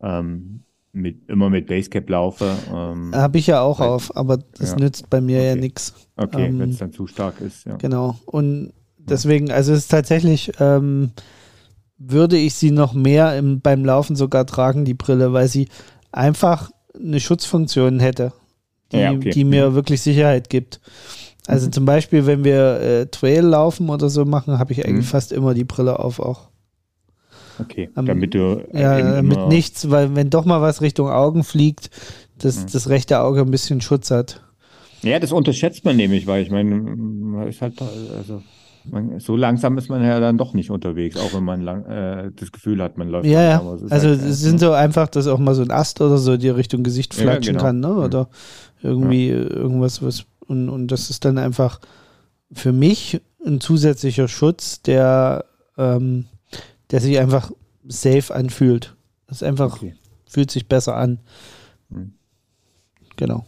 ähm, mit, immer mit Basecap laufe. Ähm, Habe ich ja auch weil, auf, aber das ja. nützt bei mir okay. ja nichts. Okay, ähm, wenn es dann zu stark ist, ja. Genau, und deswegen, also es ist tatsächlich, ähm, würde ich sie noch mehr im, beim Laufen sogar tragen, die Brille, weil sie einfach eine Schutzfunktion hätte die, ja, okay. die mir mhm. wirklich Sicherheit gibt. Also mhm. zum Beispiel, wenn wir äh, Trail laufen oder so machen, habe ich eigentlich mhm. fast immer die Brille auf auch. Okay, um, damit du. Äh, ja, mit nichts, weil wenn doch mal was Richtung Augen fliegt, dass mhm. das rechte Auge ein bisschen Schutz hat. Ja, das unterschätzt man nämlich, weil ich meine, man ist halt, also man, so langsam ist man ja dann doch nicht unterwegs, auch wenn man lang, äh, das Gefühl hat, man läuft. Ja, ja. also halt, es sind so einfach, dass auch mal so ein Ast oder so die Richtung Gesicht flatschen ja, genau. kann, ne? Oder irgendwie ja. irgendwas, was und, und das ist dann einfach für mich ein zusätzlicher Schutz, der, ähm, der sich einfach safe anfühlt. Das einfach okay. fühlt sich besser an. Mhm. Genau.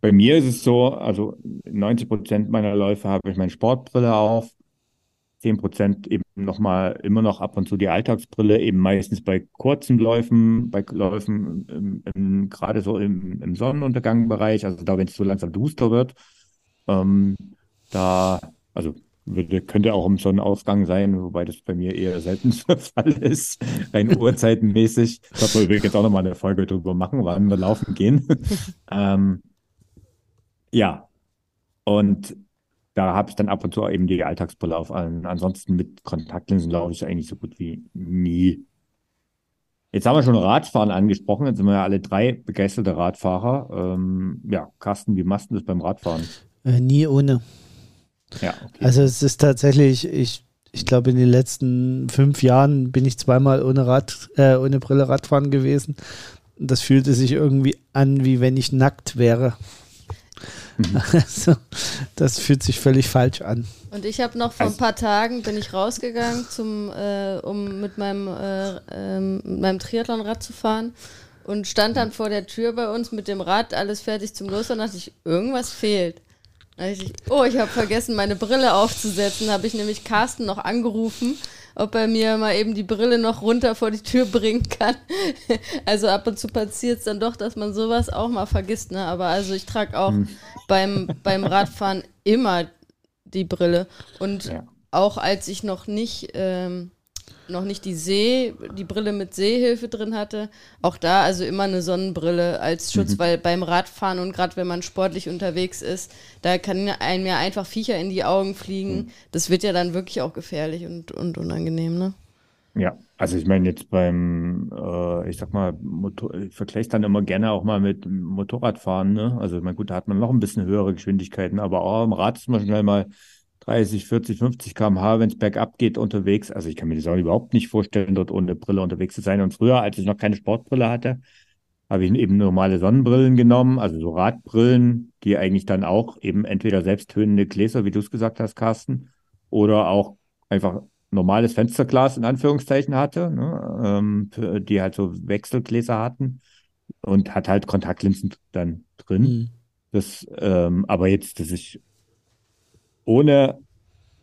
Bei mir ist es so, also 90 Prozent meiner Läufe habe ich meine Sportbrille auf, 10 Prozent eben nochmal immer noch ab und zu die Alltagsbrille, eben meistens bei kurzen Läufen, bei Läufen im, im, gerade so im, im Sonnenuntergangbereich, also da, wenn es so langsam duster wird, ähm, da, also würde, könnte auch im Sonnenausgang sein, wobei das bei mir eher selten der Fall ist, rein uhrzeitenmäßig. Glaube, wir übrigens auch nochmal eine Folge drüber machen, wann wir laufen gehen. ähm, ja, und da habe ich dann ab und zu eben die Alltagsbrille auf. Ansonsten mit Kontaktlinsen laufe ich eigentlich so gut wie nie. Jetzt haben wir schon Radfahren angesprochen. Jetzt sind wir ja alle drei begeisterte Radfahrer. Ähm, ja, Carsten, wie machst du das beim Radfahren? Äh, nie ohne. Ja, okay. Also es ist tatsächlich, ich, ich glaube, in den letzten fünf Jahren bin ich zweimal ohne Rad, äh, ohne Brille Radfahren gewesen. Das fühlte sich irgendwie an, wie wenn ich nackt wäre. Mhm. Also, das fühlt sich völlig falsch an. Und ich habe noch vor also, ein paar Tagen bin ich rausgegangen, zum, äh, um mit meinem, äh, äh, meinem Triathlonrad zu fahren und stand dann vor der Tür bei uns mit dem Rad, alles fertig zum Losfahren, dachte ich, irgendwas fehlt. Ich, oh, ich habe vergessen, meine Brille aufzusetzen. Habe ich nämlich Carsten noch angerufen ob er mir mal eben die Brille noch runter vor die Tür bringen kann. also ab und zu passiert es dann doch, dass man sowas auch mal vergisst. Ne? Aber also ich trage auch hm. beim, beim Radfahren immer die Brille. Und ja. auch als ich noch nicht ähm, noch nicht die See, die Brille mit Sehhilfe drin hatte. Auch da also immer eine Sonnenbrille als Schutz, mhm. weil beim Radfahren und gerade wenn man sportlich unterwegs ist, da kann einem ja einfach Viecher in die Augen fliegen. Mhm. Das wird ja dann wirklich auch gefährlich und, und unangenehm, ne? Ja, also ich meine jetzt beim, äh, ich sag mal, Motor, ich vergleiche dann immer gerne auch mal mit Motorradfahren, ne? Also ich meine, gut, da hat man noch ein bisschen höhere Geschwindigkeiten, aber auch am Rad ist man schnell mal 30, 40, 50 km/h, wenn es bergab geht, unterwegs. Also ich kann mir das auch überhaupt nicht vorstellen, dort ohne Brille unterwegs zu sein. Und früher, als ich noch keine Sportbrille hatte, habe ich eben normale Sonnenbrillen genommen, also so Radbrillen, die eigentlich dann auch eben entweder selbsttönende Gläser, wie du es gesagt hast, Carsten, oder auch einfach normales Fensterglas in Anführungszeichen hatte, ne, ähm, die halt so Wechselgläser hatten und hat halt Kontaktlinsen dann drin. Mhm. Das, ähm, aber jetzt, dass ich ohne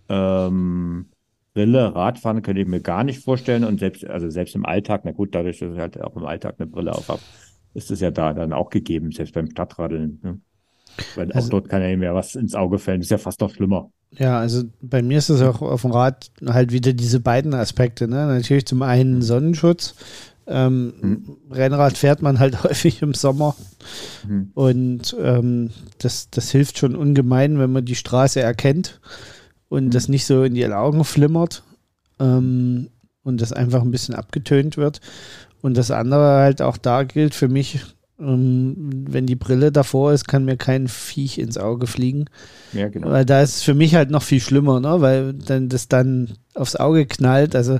ähm, Brille Radfahren könnte ich mir gar nicht vorstellen und selbst, also selbst im Alltag, na gut, dadurch, dass ich halt auch im Alltag eine Brille auf habe, ist es ja da dann auch gegeben, selbst beim Stadtradeln. Ne? Weil also, auch dort kann ja mehr was ins Auge fällen, das ist ja fast noch schlimmer. Ja, also bei mir ist es auch auf dem Rad halt wieder diese beiden Aspekte. Ne? Natürlich zum einen Sonnenschutz. Ähm, hm. Rennrad fährt man halt häufig im Sommer. Hm. Und ähm, das, das hilft schon ungemein, wenn man die Straße erkennt und hm. das nicht so in die Augen flimmert ähm, und das einfach ein bisschen abgetönt wird. Und das andere halt auch da gilt für mich, ähm, wenn die Brille davor ist, kann mir kein Viech ins Auge fliegen. Ja, genau. Weil da ist es für mich halt noch viel schlimmer, ne? weil dann das dann aufs Auge knallt. Also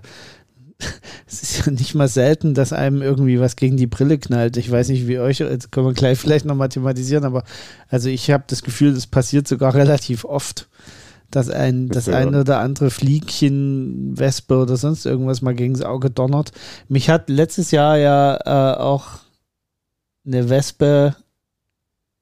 es ist ja nicht mal selten, dass einem irgendwie was gegen die Brille knallt. Ich weiß nicht, wie euch, jetzt können wir gleich vielleicht noch mathematisieren, aber also ich habe das Gefühl, das passiert sogar relativ oft, dass ein, das, das eine oder andere Fliegchen, Wespe oder sonst irgendwas mal gegen das Auge donnert. Mich hat letztes Jahr ja äh, auch eine Wespe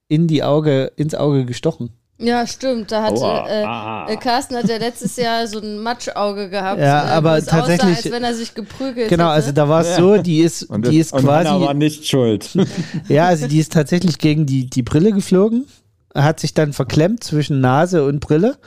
in die Auge, ins Auge gestochen. Ja, stimmt. Da hat äh, äh, Carsten hat ja letztes Jahr so ein Matschauge gehabt. Ja, äh, aber tatsächlich. Aussah, als wenn er sich geprügelt Genau, hätte. also da war es ja. so, die ist, und die ist und quasi. Hannah war nicht schuld. ja, also die ist tatsächlich gegen die, die Brille geflogen, hat sich dann verklemmt zwischen Nase und Brille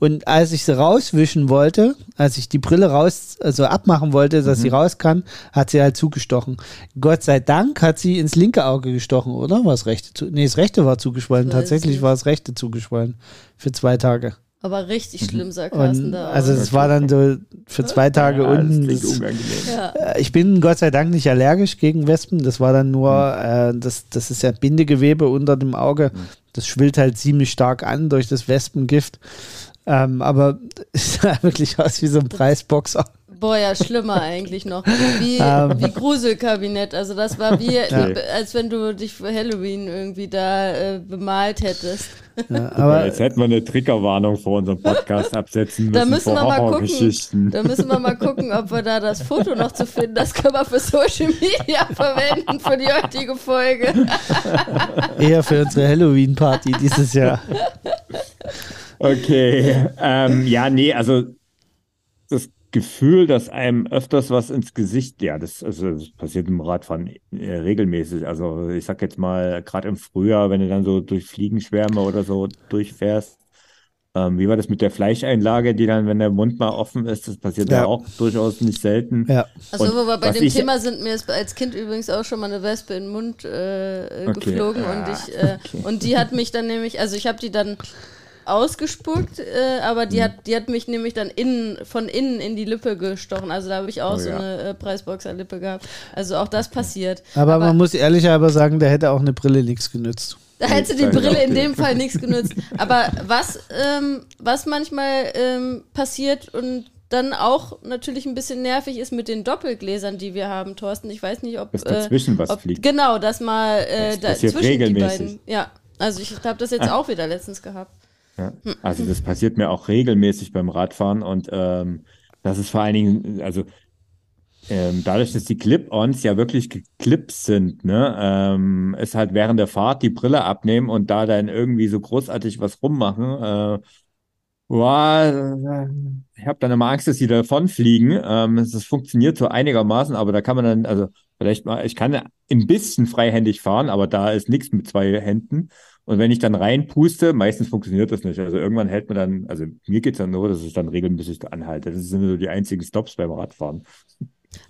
und als ich sie rauswischen wollte, als ich die Brille raus, also abmachen wollte, dass mhm. sie raus kann, hat sie halt zugestochen. Gott sei Dank hat sie ins linke Auge gestochen, oder? War das rechte? Zu nee, das rechte war zugeschwollen. Tatsächlich nicht. war das rechte zugeschwollen. Für zwei Tage. Aber richtig schlimm, sagt Carsten da. Also es war dann so für zwei Tage ja, unten. Das ja. Äh, ich bin Gott sei Dank nicht allergisch gegen Wespen. Das war dann nur, mhm. äh, das, das ist ja Bindegewebe unter dem Auge. Mhm. Das schwillt halt ziemlich stark an durch das Wespengift. Ähm, aber es sah wirklich aus wie so ein Preisboxer. Boah, ja, schlimmer eigentlich noch. Wie, um. Ähm. wie Gruselkabinett. Also das war wie, ja. als wenn du dich für Halloween irgendwie da äh, bemalt hättest. Ja, aber jetzt hätten wir eine Triggerwarnung vor unserem Podcast absetzen müssen. Da müssen, wir mal gucken, da müssen wir mal gucken, ob wir da das Foto noch zu finden. Das können wir für Social Media verwenden für die heutige Folge. Eher für unsere Halloween-Party dieses Jahr. Okay. Ähm, ja, nee, also das Gefühl, dass einem öfters was ins Gesicht, ja, das, also, das passiert im Radfahren äh, regelmäßig. Also ich sag jetzt mal, gerade im Frühjahr, wenn du dann so durch Fliegenschwärme oder so durchfährst, ähm, wie war das mit der Fleischeinlage, die dann, wenn der Mund mal offen ist, das passiert ja, ja auch durchaus nicht selten. Ja. Also wo wir bei dem Thema sind, mir ist als Kind übrigens auch schon mal eine Wespe in den Mund äh, okay. geflogen ah, und ich äh, okay. und die hat mich dann nämlich, also ich habe die dann ausgespuckt, äh, aber die, mhm. hat, die hat mich nämlich dann innen, von innen in die Lippe gestochen. Also da habe ich auch oh, so ja. eine äh, Preisboxer-Lippe gehabt. Also auch das passiert. Aber, aber man muss ehrlich aber sagen, da hätte auch eine Brille nichts genützt. Da hätte die Brille in dem Fall nichts genützt. Aber was, ähm, was manchmal ähm, passiert und dann auch natürlich ein bisschen nervig ist mit den Doppelgläsern, die wir haben, Thorsten. Ich weiß nicht, ob. Dass dazwischen äh, was ob, fliegt. Genau, dass mal äh, das da, zwischen regelmäßig. die beiden. Ja, also ich habe das jetzt ah. auch wieder letztens gehabt. Ja. Also das passiert mir auch regelmäßig beim Radfahren und ähm, das ist vor allen Dingen, also ähm, dadurch, dass die Clip-Ons ja wirklich geklippt sind, ne, ähm, ist halt während der Fahrt die Brille abnehmen und da dann irgendwie so großartig was rummachen. Äh, boah, ich habe dann immer Angst, dass die davonfliegen. Ähm, das funktioniert so einigermaßen, aber da kann man dann, also vielleicht mal, ich kann ein bisschen freihändig fahren, aber da ist nichts mit zwei Händen. Und wenn ich dann reinpuste, meistens funktioniert das nicht. Also irgendwann hält man dann, also mir geht es dann nur, dass ich dann regelmäßig anhalte. Das sind so die einzigen Stops beim Radfahren.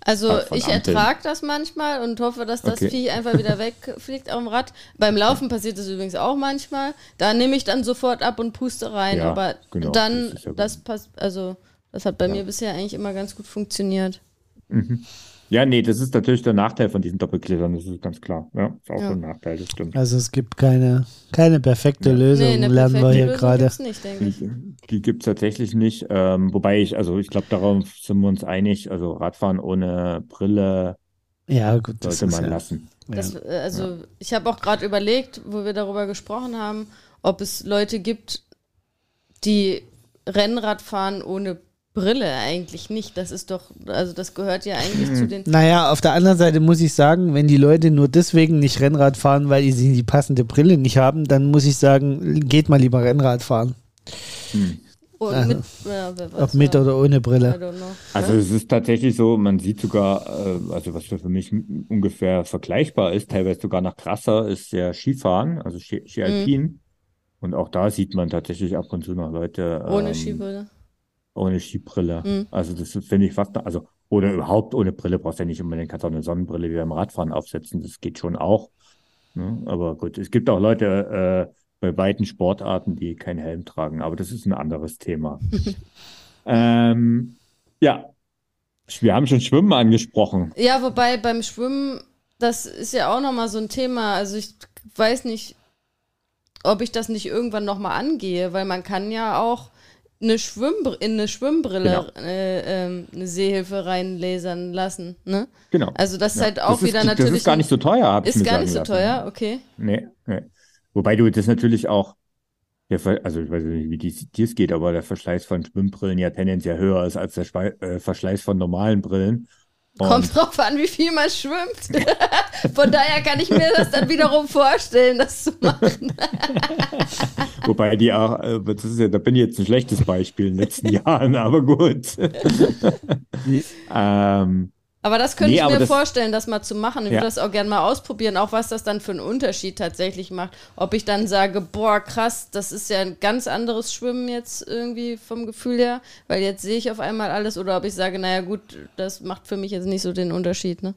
Also ich ertrage das manchmal und hoffe, dass das okay. Vieh einfach wieder wegfliegt auf dem Rad. Beim Laufen passiert das übrigens auch manchmal. Da nehme ich dann sofort ab und puste rein. Ja, aber genau, dann, das, ja das passt, also das hat bei ja. mir bisher eigentlich immer ganz gut funktioniert. Mhm. Ja, nee, das ist natürlich der Nachteil von diesen Doppelglittern, das ist ganz klar. Ja, ist auch Ja. so ein Nachteil, das stimmt. Also es gibt keine, keine perfekte Ja. Lösung, eine lernen wir perfekte hier Lösung gerade. gibt's nicht, denke ich. Die, die gibt es tatsächlich nicht. Ähm, wobei ich, also ich glaube, darauf sind wir uns einig. Also Radfahren ohne Brille Ja, gut, das sollte man ja, lassen. Das, ja. äh, also ich habe auch gerade überlegt, wo wir darüber gesprochen haben, ob es Leute gibt, die Rennrad fahren ohne Brille. Eigentlich nicht. Das ist doch, also das gehört ja eigentlich Hm. zu den. Naja, auf der anderen Seite muss ich sagen, wenn die Leute nur deswegen nicht Rennrad fahren, weil sie die passende Brille nicht haben, dann muss ich sagen, geht mal lieber Rennrad fahren. Oh, Aha. mit, ja, Ob mit oder ohne Brille. Also es ist tatsächlich so, man sieht sogar, äh, also was für mich ungefähr vergleichbar ist, teilweise sogar noch krasser, ist ja Skifahren, also Ski, Ski Alpin. Und auch da sieht man tatsächlich ab und zu noch Leute Ohne ähm, Skibrille. Ohne Skibrille. Mhm. Also das finde ich fast, also oder überhaupt ohne Brille brauchst du ja nicht unbedingt kannst auch eine Sonnenbrille wie beim Radfahren aufsetzen, das geht schon auch. Ne? Aber gut, es gibt auch Leute äh, bei weiten Sportarten, die keinen Helm tragen, aber das ist ein anderes Thema. ähm, ja, wir haben schon Schwimmen angesprochen. Ja, wobei beim Schwimmen, das ist ja auch nochmal so ein Thema. Also ich weiß nicht, ob ich das nicht irgendwann nochmal angehe, weil man kann ja auch eine Schwimmbr in eine Schwimmbrille Genau. äh, ähm, eine Sehhilfe reinlasern lassen. Ne? Genau. Also das ist Ja, halt auch das wieder ist, natürlich. Das ist gar nicht so teuer, ist gar nicht so lassen. teuer, okay. Nee, nee. Wobei du das natürlich auch, also ich weiß nicht, wie dir es geht, aber der Verschleiß von Schwimmbrillen ja tendenziell höher ist als der Schwei- äh, Verschleiß von normalen Brillen. Und Kommt drauf an, wie viel man schwimmt. Von daher kann ich mir das dann wiederum vorstellen, das zu machen. wobei die auch, äh, das ist ja, da bin ich jetzt ein schlechtes Beispiel in den letzten Jahren, aber gut. ähm, Aber das könnte Nee, ich mir das- vorstellen, das mal zu machen. Ich Ja. würde das auch gerne mal ausprobieren, auch was das dann für einen Unterschied tatsächlich macht. Ob ich dann sage, boah, krass, das ist ja ein ganz anderes Schwimmen jetzt irgendwie vom Gefühl her, weil jetzt sehe ich auf einmal alles, oder ob ich sage, naja gut, das macht für mich jetzt nicht so den Unterschied. Ne?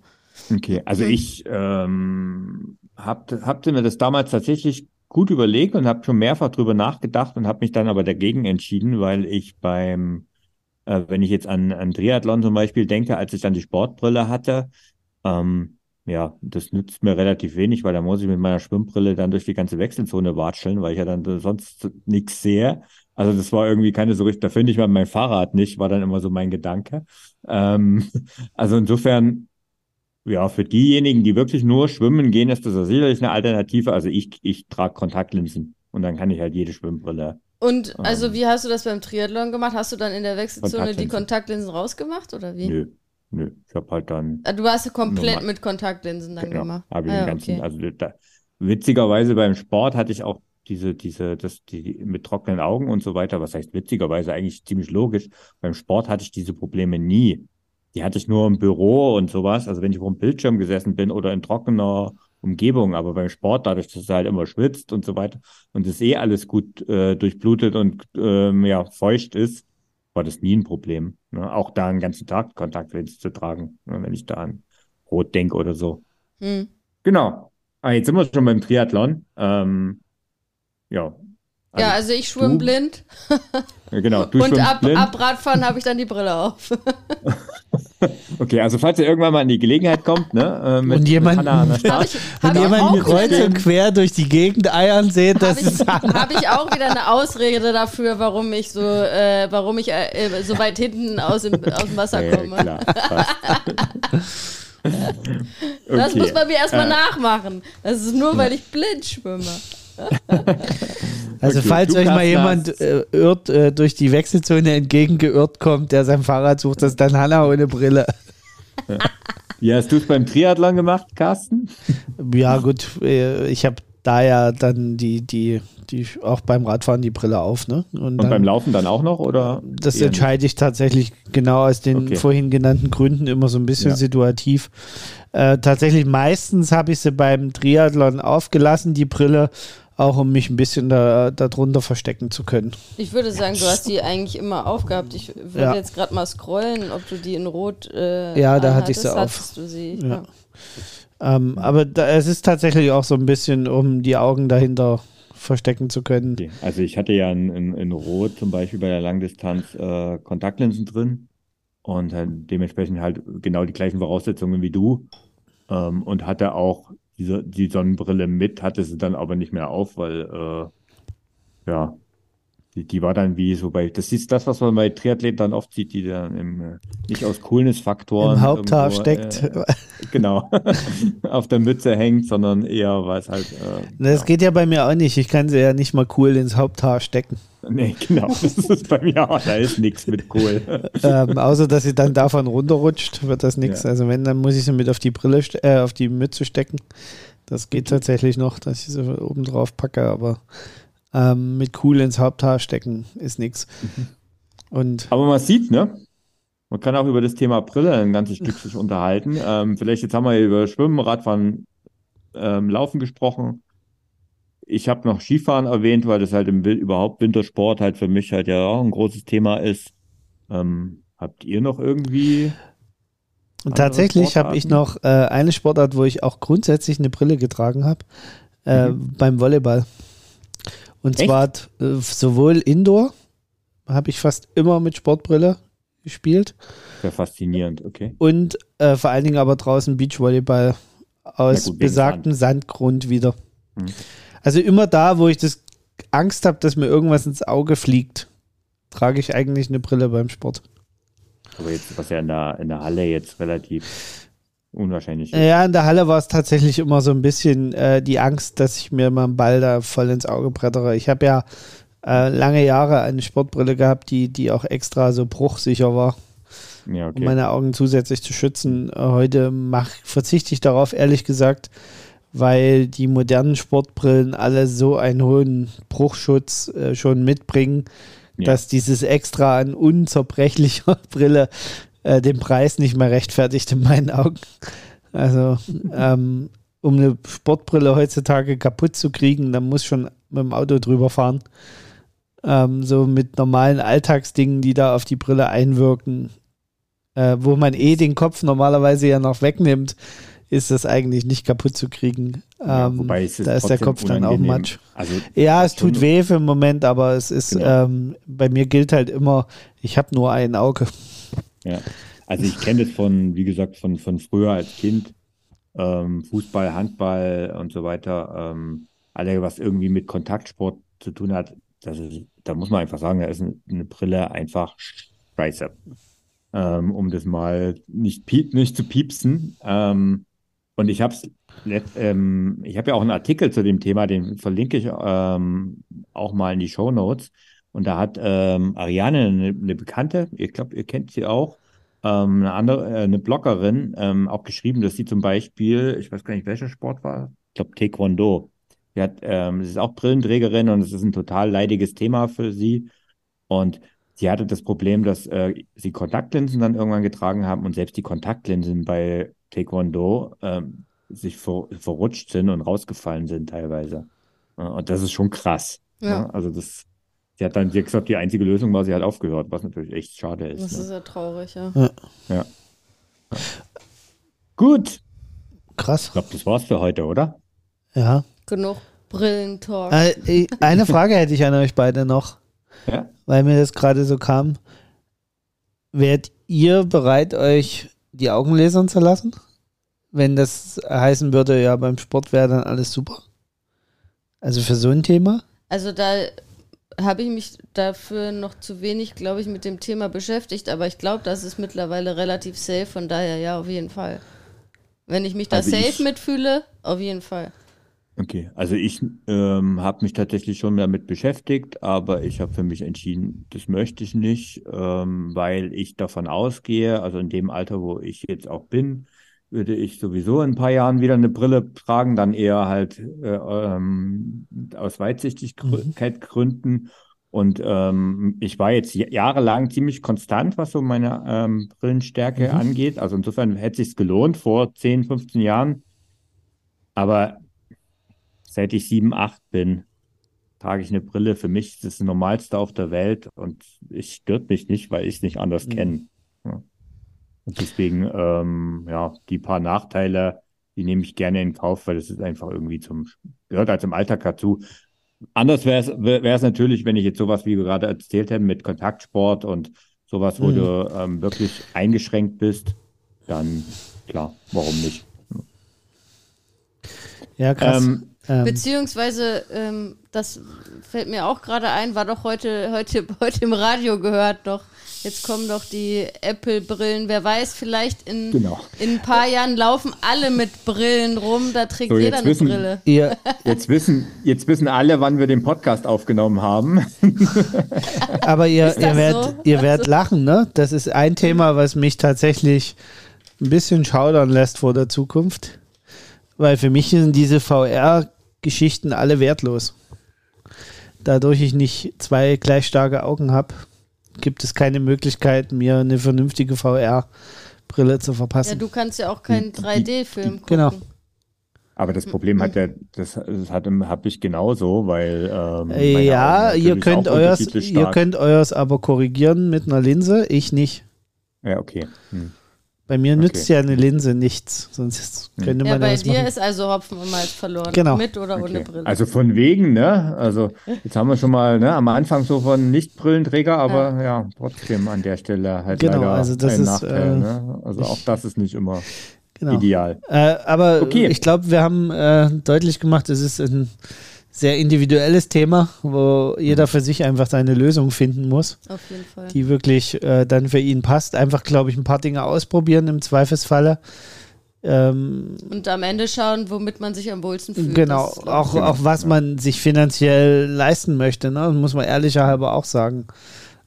Okay, also ich ähm, hab, habte mir das damals tatsächlich gut überlegt und habe schon mehrfach drüber nachgedacht und habe mich dann aber dagegen entschieden, weil ich beim, äh, wenn ich jetzt an, an Triathlon zum Beispiel denke, als ich dann die Sportbrille hatte, ähm, ja, das nützt mir relativ wenig, weil da muss ich mit meiner Schwimmbrille dann durch die ganze Wechselzone watscheln, weil ich ja dann sonst nichts sehe. Also das war irgendwie keine so richtig, da finde ich mal mein Fahrrad nicht, war dann immer so mein Gedanke. Ähm, also insofern ja, für diejenigen, die wirklich nur schwimmen gehen, ist das sicherlich eine Alternative. Also ich, ich trage Kontaktlinsen und dann kann ich halt jede Schwimmbrille. Und also Ähm. wie hast du das beim Triathlon gemacht? Hast du dann in der Wechselzone die Kontaktlinsen. Rausgemacht oder wie? Nö, nö. Ich habe halt dann, Ah, Du hast komplett Normal. mit Kontaktlinsen dann genau, gemacht. habe ich Ah, den ganzen, okay. also da, witzigerweise beim Sport hatte ich auch diese, diese, das, die mit trockenen Augen und so weiter. Was heißt witzigerweise eigentlich ziemlich logisch. Beim Sport hatte ich diese Probleme nie. Die hatte ich nur im Büro und sowas. Also wenn ich vor dem Bildschirm gesessen bin oder in trockener Umgebung. Aber beim Sport, dadurch, dass es halt immer schwitzt und so weiter und es eh alles gut äh, durchblutet und ähm, ja, feucht ist, war das nie ein Problem. Ne? Auch da einen ganzen Tag Kontaktlinsen zu tragen, ne? wenn ich da an Rot denke oder so. Hm. Genau. Ah, jetzt sind wir schon beim Triathlon. Ähm, ja. ja, also ich schwimme blind ja, genau. Du und ab, blind. ab Radfahren habe ich dann die Brille auf. Okay, also falls ihr irgendwann mal in die Gelegenheit kommt, ne, äh, mit, Und jemanden- mit Hannah an der Habe Start, ich, Wenn hab ich, jemand auch wieder kreuz eine, und quer durch die Gegend eiern seht, das hab ich, ist hab ich auch wieder eine Ausrede dafür, warum ich so, äh, warum ich äh, so weit hinten aus dem, aus dem Wasser Ja, komme. klar. Das Okay, muss man mir erstmal äh, nachmachen. Das ist nur, weil ich blind schwimme. Also Okay, falls euch mal jemand äh, irrt, äh, durch die Wechselzone entgegengeirrt kommt, der sein Fahrrad sucht, das ist dann Hanna ohne Brille. Wie hast du es beim Triathlon gemacht, Carsten? Ja gut, äh, ich habe da ja dann die, die, die auch beim Radfahren die Brille auf, ne? Und, Und dann, beim Laufen dann auch noch, oder? das entscheide ich tatsächlich genau aus den Okay. vorhin genannten Gründen immer so ein bisschen Ja. situativ. Äh, tatsächlich meistens habe ich sie beim Triathlon aufgelassen, die Brille, auch um mich ein bisschen da, darunter verstecken zu können. Ich würde sagen, du hast die eigentlich immer aufgehabt. Ich würde Ja. jetzt gerade mal scrollen, ob du die in Rot. Äh, Ja, da hatte ich sie auf. Sie, Ja. ja. Ähm, aber da, es ist tatsächlich auch so ein bisschen, um die Augen dahinter verstecken zu können. Okay. Also ich hatte ja in, in, in Rot zum Beispiel bei der Langdistanz äh, Kontaktlinsen drin. und halt dementsprechend halt genau die gleichen Voraussetzungen wie du ähm, und hatte auch diese, die Sonnenbrille mit, hatte sie dann aber nicht mehr auf, weil äh, ja, die, die war dann wie so bei, das ist das, was man bei Triathleten dann oft sieht, die dann im, äh, nicht aus Coolness-Faktoren. Im Haupthaar irgendwo, steckt. Äh, genau, auf der Mütze hängt, sondern eher, weil es halt. Äh, das ja. geht ja bei mir auch nicht. Ich kann sie ja nicht mal cool ins Haupthaar stecken. Nee, genau. Das ist bei mir auch. Da ist nichts mit cool. ähm, außer, dass sie dann davon runterrutscht, wird das nichts. Ja. Also, wenn, dann muss ich sie mit auf die Brille, äh, auf die Mütze stecken. Das geht tatsächlich noch, dass ich sie oben drauf packe, aber ähm, mit cool ins Haupthaar stecken ist nichts. Mhm. Und Aber man sieht, ne? Man kann auch über das Thema Brille ein ganzes Stück sich unterhalten. Ähm, vielleicht jetzt haben wir über Schwimmen, Radfahren, ähm, Laufen gesprochen. Ich habe noch Skifahren erwähnt, weil das halt im überhaupt Wintersport halt für mich halt ja auch ein großes Thema ist. Ähm, habt ihr noch irgendwie? Und tatsächlich habe ich noch äh, eine Sportart, wo ich auch grundsätzlich eine Brille getragen habe, äh, mhm. beim Volleyball. Und Echt? zwar äh, sowohl Indoor, habe ich fast immer mit Sportbrille gespielt. Sehr faszinierend, okay. Und äh, vor allen Dingen aber draußen Beachvolleyball aus gut, besagtem Sand. Sandgrund wieder. Hm. Also immer da, wo ich das Angst habe, dass mir irgendwas ins Auge fliegt, trage ich eigentlich eine Brille beim Sport. Aber jetzt, was ja in der, in der Halle jetzt relativ unwahrscheinlich. Ist. Ja, in der Halle war es tatsächlich immer so ein bisschen äh, die Angst, dass ich mir mal einen Ball da voll ins Auge brettere. Ich habe ja äh, lange Jahre eine Sportbrille gehabt, die, die auch extra so bruchsicher war. Ja, okay. Um meine Augen zusätzlich zu schützen. Heute mach, verzichte ich darauf, ehrlich gesagt, weil die modernen Sportbrillen alle so einen hohen Bruchschutz äh, schon mitbringen, ja. dass dieses extra an unzerbrechlicher Brille äh, den Preis nicht mehr rechtfertigt in meinen Augen. Also, ähm, um eine Sportbrille heutzutage kaputt zu kriegen, dann muss schon mit dem Auto drüber fahren. Ähm, so mit normalen Alltagsdingen, die da auf die Brille einwirken, äh, wo man eh den Kopf normalerweise ja noch wegnimmt, ist das eigentlich nicht kaputt zu kriegen. Ja, ähm, da ist der Kopf dann auch matsch. Also, ja, es tut weh für den Moment, aber es ist, genau. ähm, bei mir gilt halt immer, ich habe nur ein Auge. Ja, also ich kenne das von, wie gesagt, von, von früher als Kind. Ähm, Fußball, Handball und so weiter. Ähm, alle, was irgendwie mit Kontaktsport zu tun hat, das ist, da muss man einfach sagen, da ist eine, Brille einfach scheiße. Ähm, um das mal nicht, piep, nicht zu piepsen. Ähm, und ich habe ähm, ich habe ja auch einen Artikel zu dem Thema, den verlinke ich ähm, auch mal in die Show Notes. Und da hat ähm, Ariane, eine, eine Bekannte, ich glaube, ihr kennt sie auch, ähm, eine andere, äh, eine Bloggerin, ähm, auch geschrieben, dass sie zum Beispiel, ich weiß gar nicht, welcher Sport war, ich glaube Taekwondo. Sie hat, ähm, sie ist auch Brillenträgerin und es ist ein total leidiges Thema für sie. Und sie hatte das Problem, dass äh, sie Kontaktlinsen dann irgendwann getragen haben und selbst die Kontaktlinsen bei Taekwondo ähm, sich ver verrutscht sind und rausgefallen sind teilweise. Und das ist schon krass. Ja. ja? Also das Sie hat dann sie hat gesagt, die einzige Lösung war, sie hat aufgehört, was natürlich echt schade ist. Das ne? ist ja traurig, ja. Ja. ja. Gut. Krass. Ich glaube, das war's für heute, oder? Ja. Genug Brillentalk. Äh, eine Frage hätte ich an euch beide noch, ja? weil mir das gerade so kam. Wärt ihr bereit, euch die Augen lasern zu lassen? Wenn das heißen würde, ja, beim Sport wäre dann alles super? Also für so ein Thema? Also da habe ich mich dafür noch zu wenig, glaube ich, mit dem Thema beschäftigt, aber ich glaube, das ist mittlerweile relativ safe, von daher ja, auf jeden Fall. Wenn ich mich da also safe ich, mitfühle, auf jeden Fall. Okay, also ich ähm, habe mich tatsächlich schon damit beschäftigt, aber ich habe für mich entschieden, das möchte ich nicht, ähm, weil ich davon ausgehe, also in dem Alter, wo ich jetzt auch bin, würde ich sowieso in ein paar Jahren wieder eine Brille tragen, dann eher halt äh, ähm, aus Weitsichtigkeit mhm. gründen. Und ähm, ich war jetzt jahrelang ziemlich konstant, was so meine ähm, Brillenstärke mhm. angeht. Also insofern hätte es sich gelohnt vor 10, 15 Jahren. Aber seit ich 7, 8 bin, trage ich eine Brille. Für mich ist das, das Normalste auf der Welt und es stört mich nicht, weil ich es nicht anders mhm. kenne. Ja. Und deswegen, ähm, ja, die paar Nachteile, die nehme ich gerne in Kauf, weil das ist einfach irgendwie zum, gehört halt zum Alltag dazu. Anders wäre es wäre es natürlich, wenn ich jetzt sowas, wie wir gerade erzählt haben, mit Kontaktsport und sowas, wo mhm. du ähm, wirklich eingeschränkt bist, dann klar, warum nicht? Ja, krass. Ähm, ähm. Beziehungsweise, ähm, das fällt mir auch gerade ein, war doch heute, heute, heute im Radio gehört doch. Jetzt kommen doch die Apple-Brillen. Wer weiß, vielleicht in, genau. in ein paar Jahren laufen alle mit Brillen rum. Da trägt so, jeder eine wissen, Brille. Ihr, jetzt, wissen, jetzt wissen alle, wann wir den Podcast aufgenommen haben. Aber ihr, ihr, werdet, so? ihr werdet also. lachen, ne? Das ist ein Thema, was mich tatsächlich ein bisschen schaudern lässt vor der Zukunft. Weil für mich sind diese VR-Geschichten alle wertlos. Dadurch ich nicht zwei gleich starke Augen habe, gibt es keine Möglichkeit, mir eine vernünftige VR-Brille zu verpassen. Ja, du kannst ja auch keinen 3D-Film gucken. Genau. Aber das Problem hat ja, das, das habe ich genauso, weil ähm, ja, ihr könnt euers, ihr könnt euers aber korrigieren mit einer Linse, ich nicht. Ja, okay. Hm. Bei mir okay. nützt ja eine Linse nichts, sonst hm. könnte man ja, bei dir machen. ist also Hopfen und Malz verloren. Genau. Mit oder okay. ohne Brille. Also von wegen, ne? Also jetzt haben wir schon mal ne, am Anfang so von Nicht-Brillenträger, aber ja. ja. trotzdem an der Stelle halt genau, leider also das ein ist, Nachteil. Äh, ne? Also auch das ist nicht immer genau. ideal. Äh, aber okay. ich glaube, wir haben äh, deutlich gemacht, es ist ein sehr individuelles Thema, wo jeder für sich einfach seine Lösung finden muss. Auf jeden Fall. Die wirklich äh, dann für ihn passt. Einfach, glaube ich, ein paar Dinge ausprobieren im Zweifelsfalle. Ähm, und am Ende schauen, womit man sich am wohlsten fühlt. Genau, auch, auch was man sich finanziell leisten möchte, ne? muss man ehrlicherhalber auch sagen.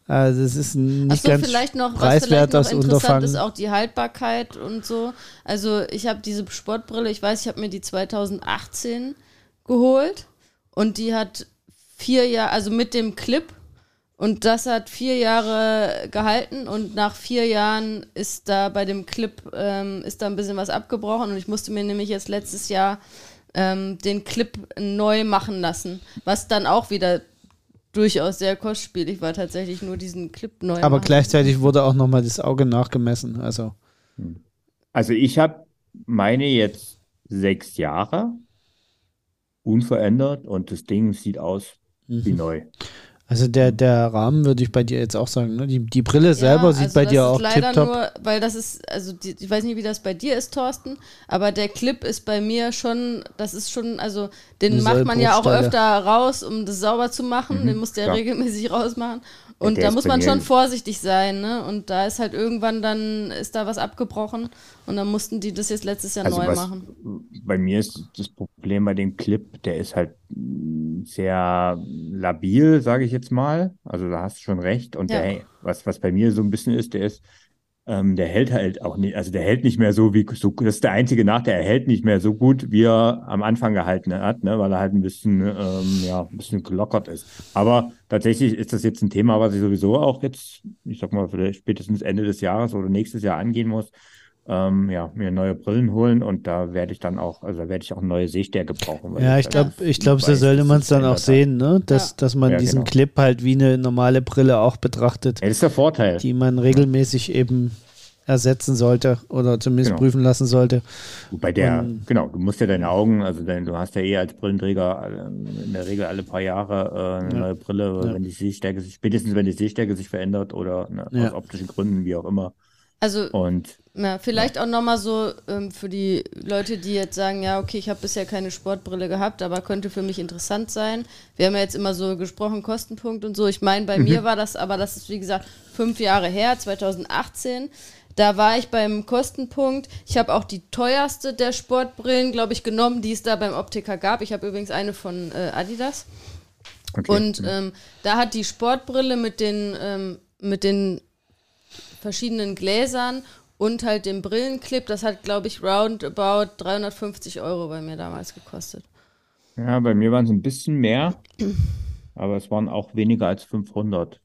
Also es ist nicht so, ganz vielleicht noch, preiswert, was vielleicht noch interessant ist auch die Haltbarkeit und so. Also ich habe diese Sportbrille, ich weiß, ich habe mir die 2018 geholt und die hat vier Jahre, also mit dem Clip. Und das hat vier Jahre gehalten und nach vier Jahren ist da bei dem Clip ähm, ist da ein bisschen was abgebrochen und ich musste mir nämlich jetzt letztes Jahr ähm, den Clip neu machen lassen, was dann auch wieder durchaus sehr kostspielig war, tatsächlich nur diesen Clip neu. Aber machen. gleichzeitig wurde auch nochmal das Auge nachgemessen, also. Also ich habe meine jetzt sechs Jahre unverändert und das Ding sieht aus mhm. wie neu. Also der, der Rahmen würde ich bei dir jetzt auch sagen, ne? Die, die Brille selber ja, sieht also bei dir auch leider tipptopp. nur, weil das ist, also die, ich weiß nicht, wie das bei dir ist, Thorsten, aber der Clip ist bei mir schon, das ist schon, also den macht man ja auch öfter raus, um das sauber zu machen. Mhm, den muss der ja. regelmäßig rausmachen. Und da muss man schon vorsichtig sein, ne? Und da ist halt irgendwann dann, ist da was abgebrochen und dann mussten die das jetzt letztes Jahr also neu was, machen. Bei mir ist das Problem bei dem Clip, der ist halt sehr labil, sage ich jetzt mal. Also da hast du schon recht. Und ja. der, was, was bei mir so ein bisschen ist, der ist ähm, der hält halt auch nicht, also der hält nicht mehr so wie, so, das ist der einzige Nachteil, er hält nicht mehr so gut, wie er am Anfang gehalten hat, ne, weil er halt ein bisschen, ähm, ja, ein bisschen gelockert ist. Aber tatsächlich ist das jetzt ein Thema, was ich sowieso auch jetzt, ich sag mal, vielleicht spätestens Ende des Jahres oder nächstes Jahr angehen muss. Ähm, ja, mir neue Brillen holen und da werde ich dann auch, also werde ich auch neue Sehstärke brauchen. Ja, ich glaube, ich glaube, so sollte man es dann auch sehen, ne? Dass, ja. dass man ja, diesen genau. Clip halt wie eine normale Brille auch betrachtet. Ja, das ist der Vorteil. Die man regelmäßig eben ersetzen sollte oder zumindest genau. prüfen lassen sollte. Bei der, und, genau, du musst ja deine Augen, also dein, du hast ja eh als Brillenträger äh, in der Regel alle paar Jahre äh, eine ja. neue Brille, ja. wenn die Sehstärke sich, spätestens wenn die Sehstärke sich verändert oder ne, ja. aus optischen Gründen, wie auch immer. Also und ja, vielleicht ja. auch nochmal so ähm, für die Leute, die jetzt sagen, ja, okay, ich habe bisher keine Sportbrille gehabt, aber könnte für mich interessant sein. Wir haben ja jetzt immer so gesprochen, Kostenpunkt und so. Ich meine, bei mhm. mir war das, aber das ist wie gesagt fünf Jahre her, 2018. Da war ich beim Kostenpunkt. Ich habe auch die teuerste der Sportbrillen, glaube ich, genommen, die es da beim Optiker gab. Ich habe übrigens eine von äh, Adidas. Okay. Und ähm, da hat die Sportbrille mit den, ähm, mit den verschiedenen Gläsern und halt dem Brillenclip, das hat, glaube ich, roundabout 350 Euro bei mir damals gekostet. Ja, bei mir waren es ein bisschen mehr, aber es waren auch weniger als 500.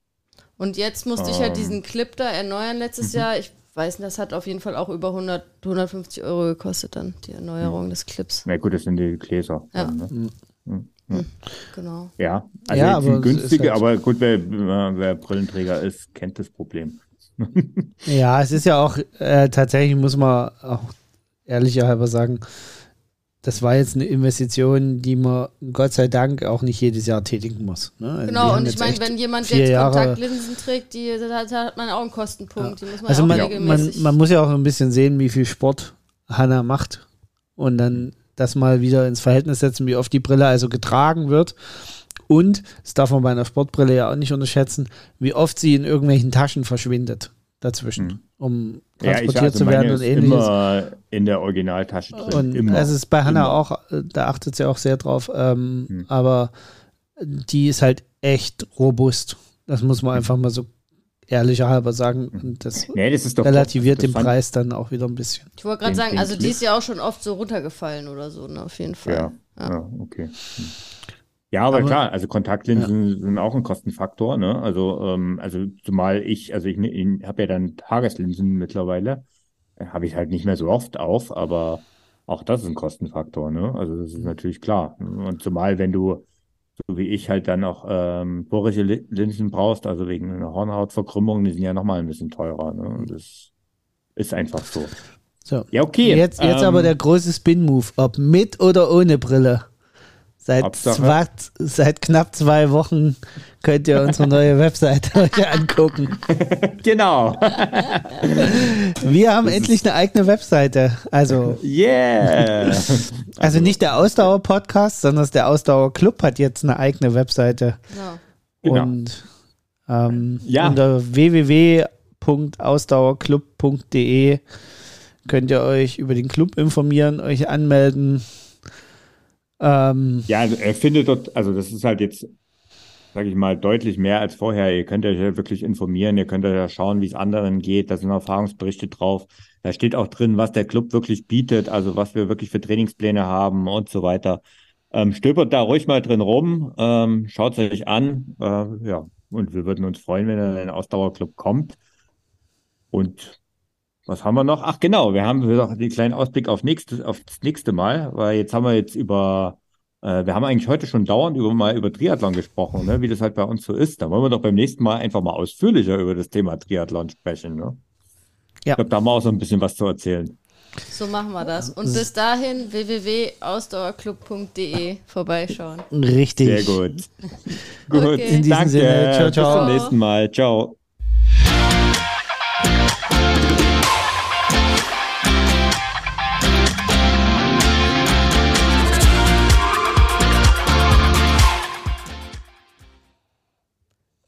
Und jetzt musste ähm. ich halt ähm. diesen Clip da erneuern letztes mhm. Jahr. Ich weiß nicht, das hat auf jeden Fall auch über 100, 150 Euro gekostet dann, die Erneuerung mhm. des Clips. Na gut, das sind die Gläser. Ja. Dann, ne? mhm. Mhm. mhm. Genau. Ja, also ja, aber günstige, halt aber gut, wer, wer Brillenträger ist, kennt das Problem. ja, es ist ja auch äh, tatsächlich, muss man auch ehrlicherhalber sagen, das war jetzt eine Investition, die man Gott sei Dank auch nicht jedes Jahr tätigen muss. Ne? Also genau, und ich meine, wenn jemand jetzt Jahre, Kontaktlinsen trägt, die, da hat man auch einen Kostenpunkt. Ja. Man also man, man, man, muss ja auch ein bisschen sehen, wie viel Sport Hanna macht und dann das mal wieder ins Verhältnis setzen, wie oft die Brille also getragen wird. Und, das darf man bei einer Sportbrille ja auch nicht unterschätzen, wie oft sie in irgendwelchen Taschen verschwindet dazwischen, mhm. um transportiert ja, also zu werden und ähnliches. Immer in der Originaltasche drin. Und immer. es ist bei Hannah auch, da achtet sie auch sehr drauf, ähm, mhm. aber die ist halt echt robust. Das muss man einfach mal so ehrlicher halber sagen. Mhm. Und das, nee, das ist doch relativiert den Preis dann auch wieder ein bisschen. Ich wollte gerade sagen, also die ist ja auch schon oft so runtergefallen oder so, ne, auf jeden Fall. Ja, ja. ja okay. Hm. Ja, aber, aber, klar, also Kontaktlinsen ja. sind auch ein Kostenfaktor, ne? Also, ähm, also zumal ich, also ich, ich habe ja dann Tageslinsen mittlerweile, äh, habe ich halt nicht mehr so oft auf, aber auch das ist ein Kostenfaktor, ne? Also das ist natürlich klar. Und zumal, wenn du, so wie ich, halt dann auch ähm, porische Linsen brauchst, also wegen einer Hornhautverkrümmung, die sind ja nochmal ein bisschen teurer, ne? Und das ist einfach so. So. Ja, okay. Jetzt, jetzt ähm, aber der große Spin-Move, ob mit oder ohne Brille. Seit, zwei, seit knapp zwei Wochen könnt ihr unsere neue Webseite euch angucken. genau. Wir haben das endlich eine eigene Webseite. Also, yeah. Also nicht der Ausdauer-Podcast, sondern der Ausdauer-Club hat jetzt eine eigene Webseite. Genau. Und ähm, ja. unter www.ausdauerclub.de könnt ihr euch über den Club informieren, euch anmelden ähm, ja, also er findet dort, also das ist halt jetzt, sage ich mal, deutlich mehr als vorher. Ihr könnt euch ja wirklich informieren, ihr könnt euch ja schauen, wie es anderen geht. Da sind Erfahrungsberichte drauf. Da steht auch drin, was der Club wirklich bietet, also was wir wirklich für Trainingspläne haben und so weiter. Ähm, stöbert da ruhig mal drin rum, ähm, schaut es euch an. Äh, ja, und wir würden uns freuen, wenn er in den Ausdauerclub kommt. Und was haben wir noch? Ach genau, wir haben noch den kleinen Ausblick auf, nächstes, auf das nächste Mal, weil jetzt haben wir jetzt über, äh, wir haben eigentlich heute schon dauernd über mal über Triathlon gesprochen, ne? wie das halt bei uns so ist. Da wollen wir doch beim nächsten Mal einfach mal ausführlicher über das Thema Triathlon sprechen. Ne? Ja. Ich glaube, da haben wir auch so ein bisschen was zu erzählen. So machen wir das. Und bis dahin www.ausdauerclub.de vorbeischauen. Richtig. Sehr gut. gut. Okay. In diesem Danke. Sinne. Ciao, ciao. Bis zum nächsten Mal. Ciao.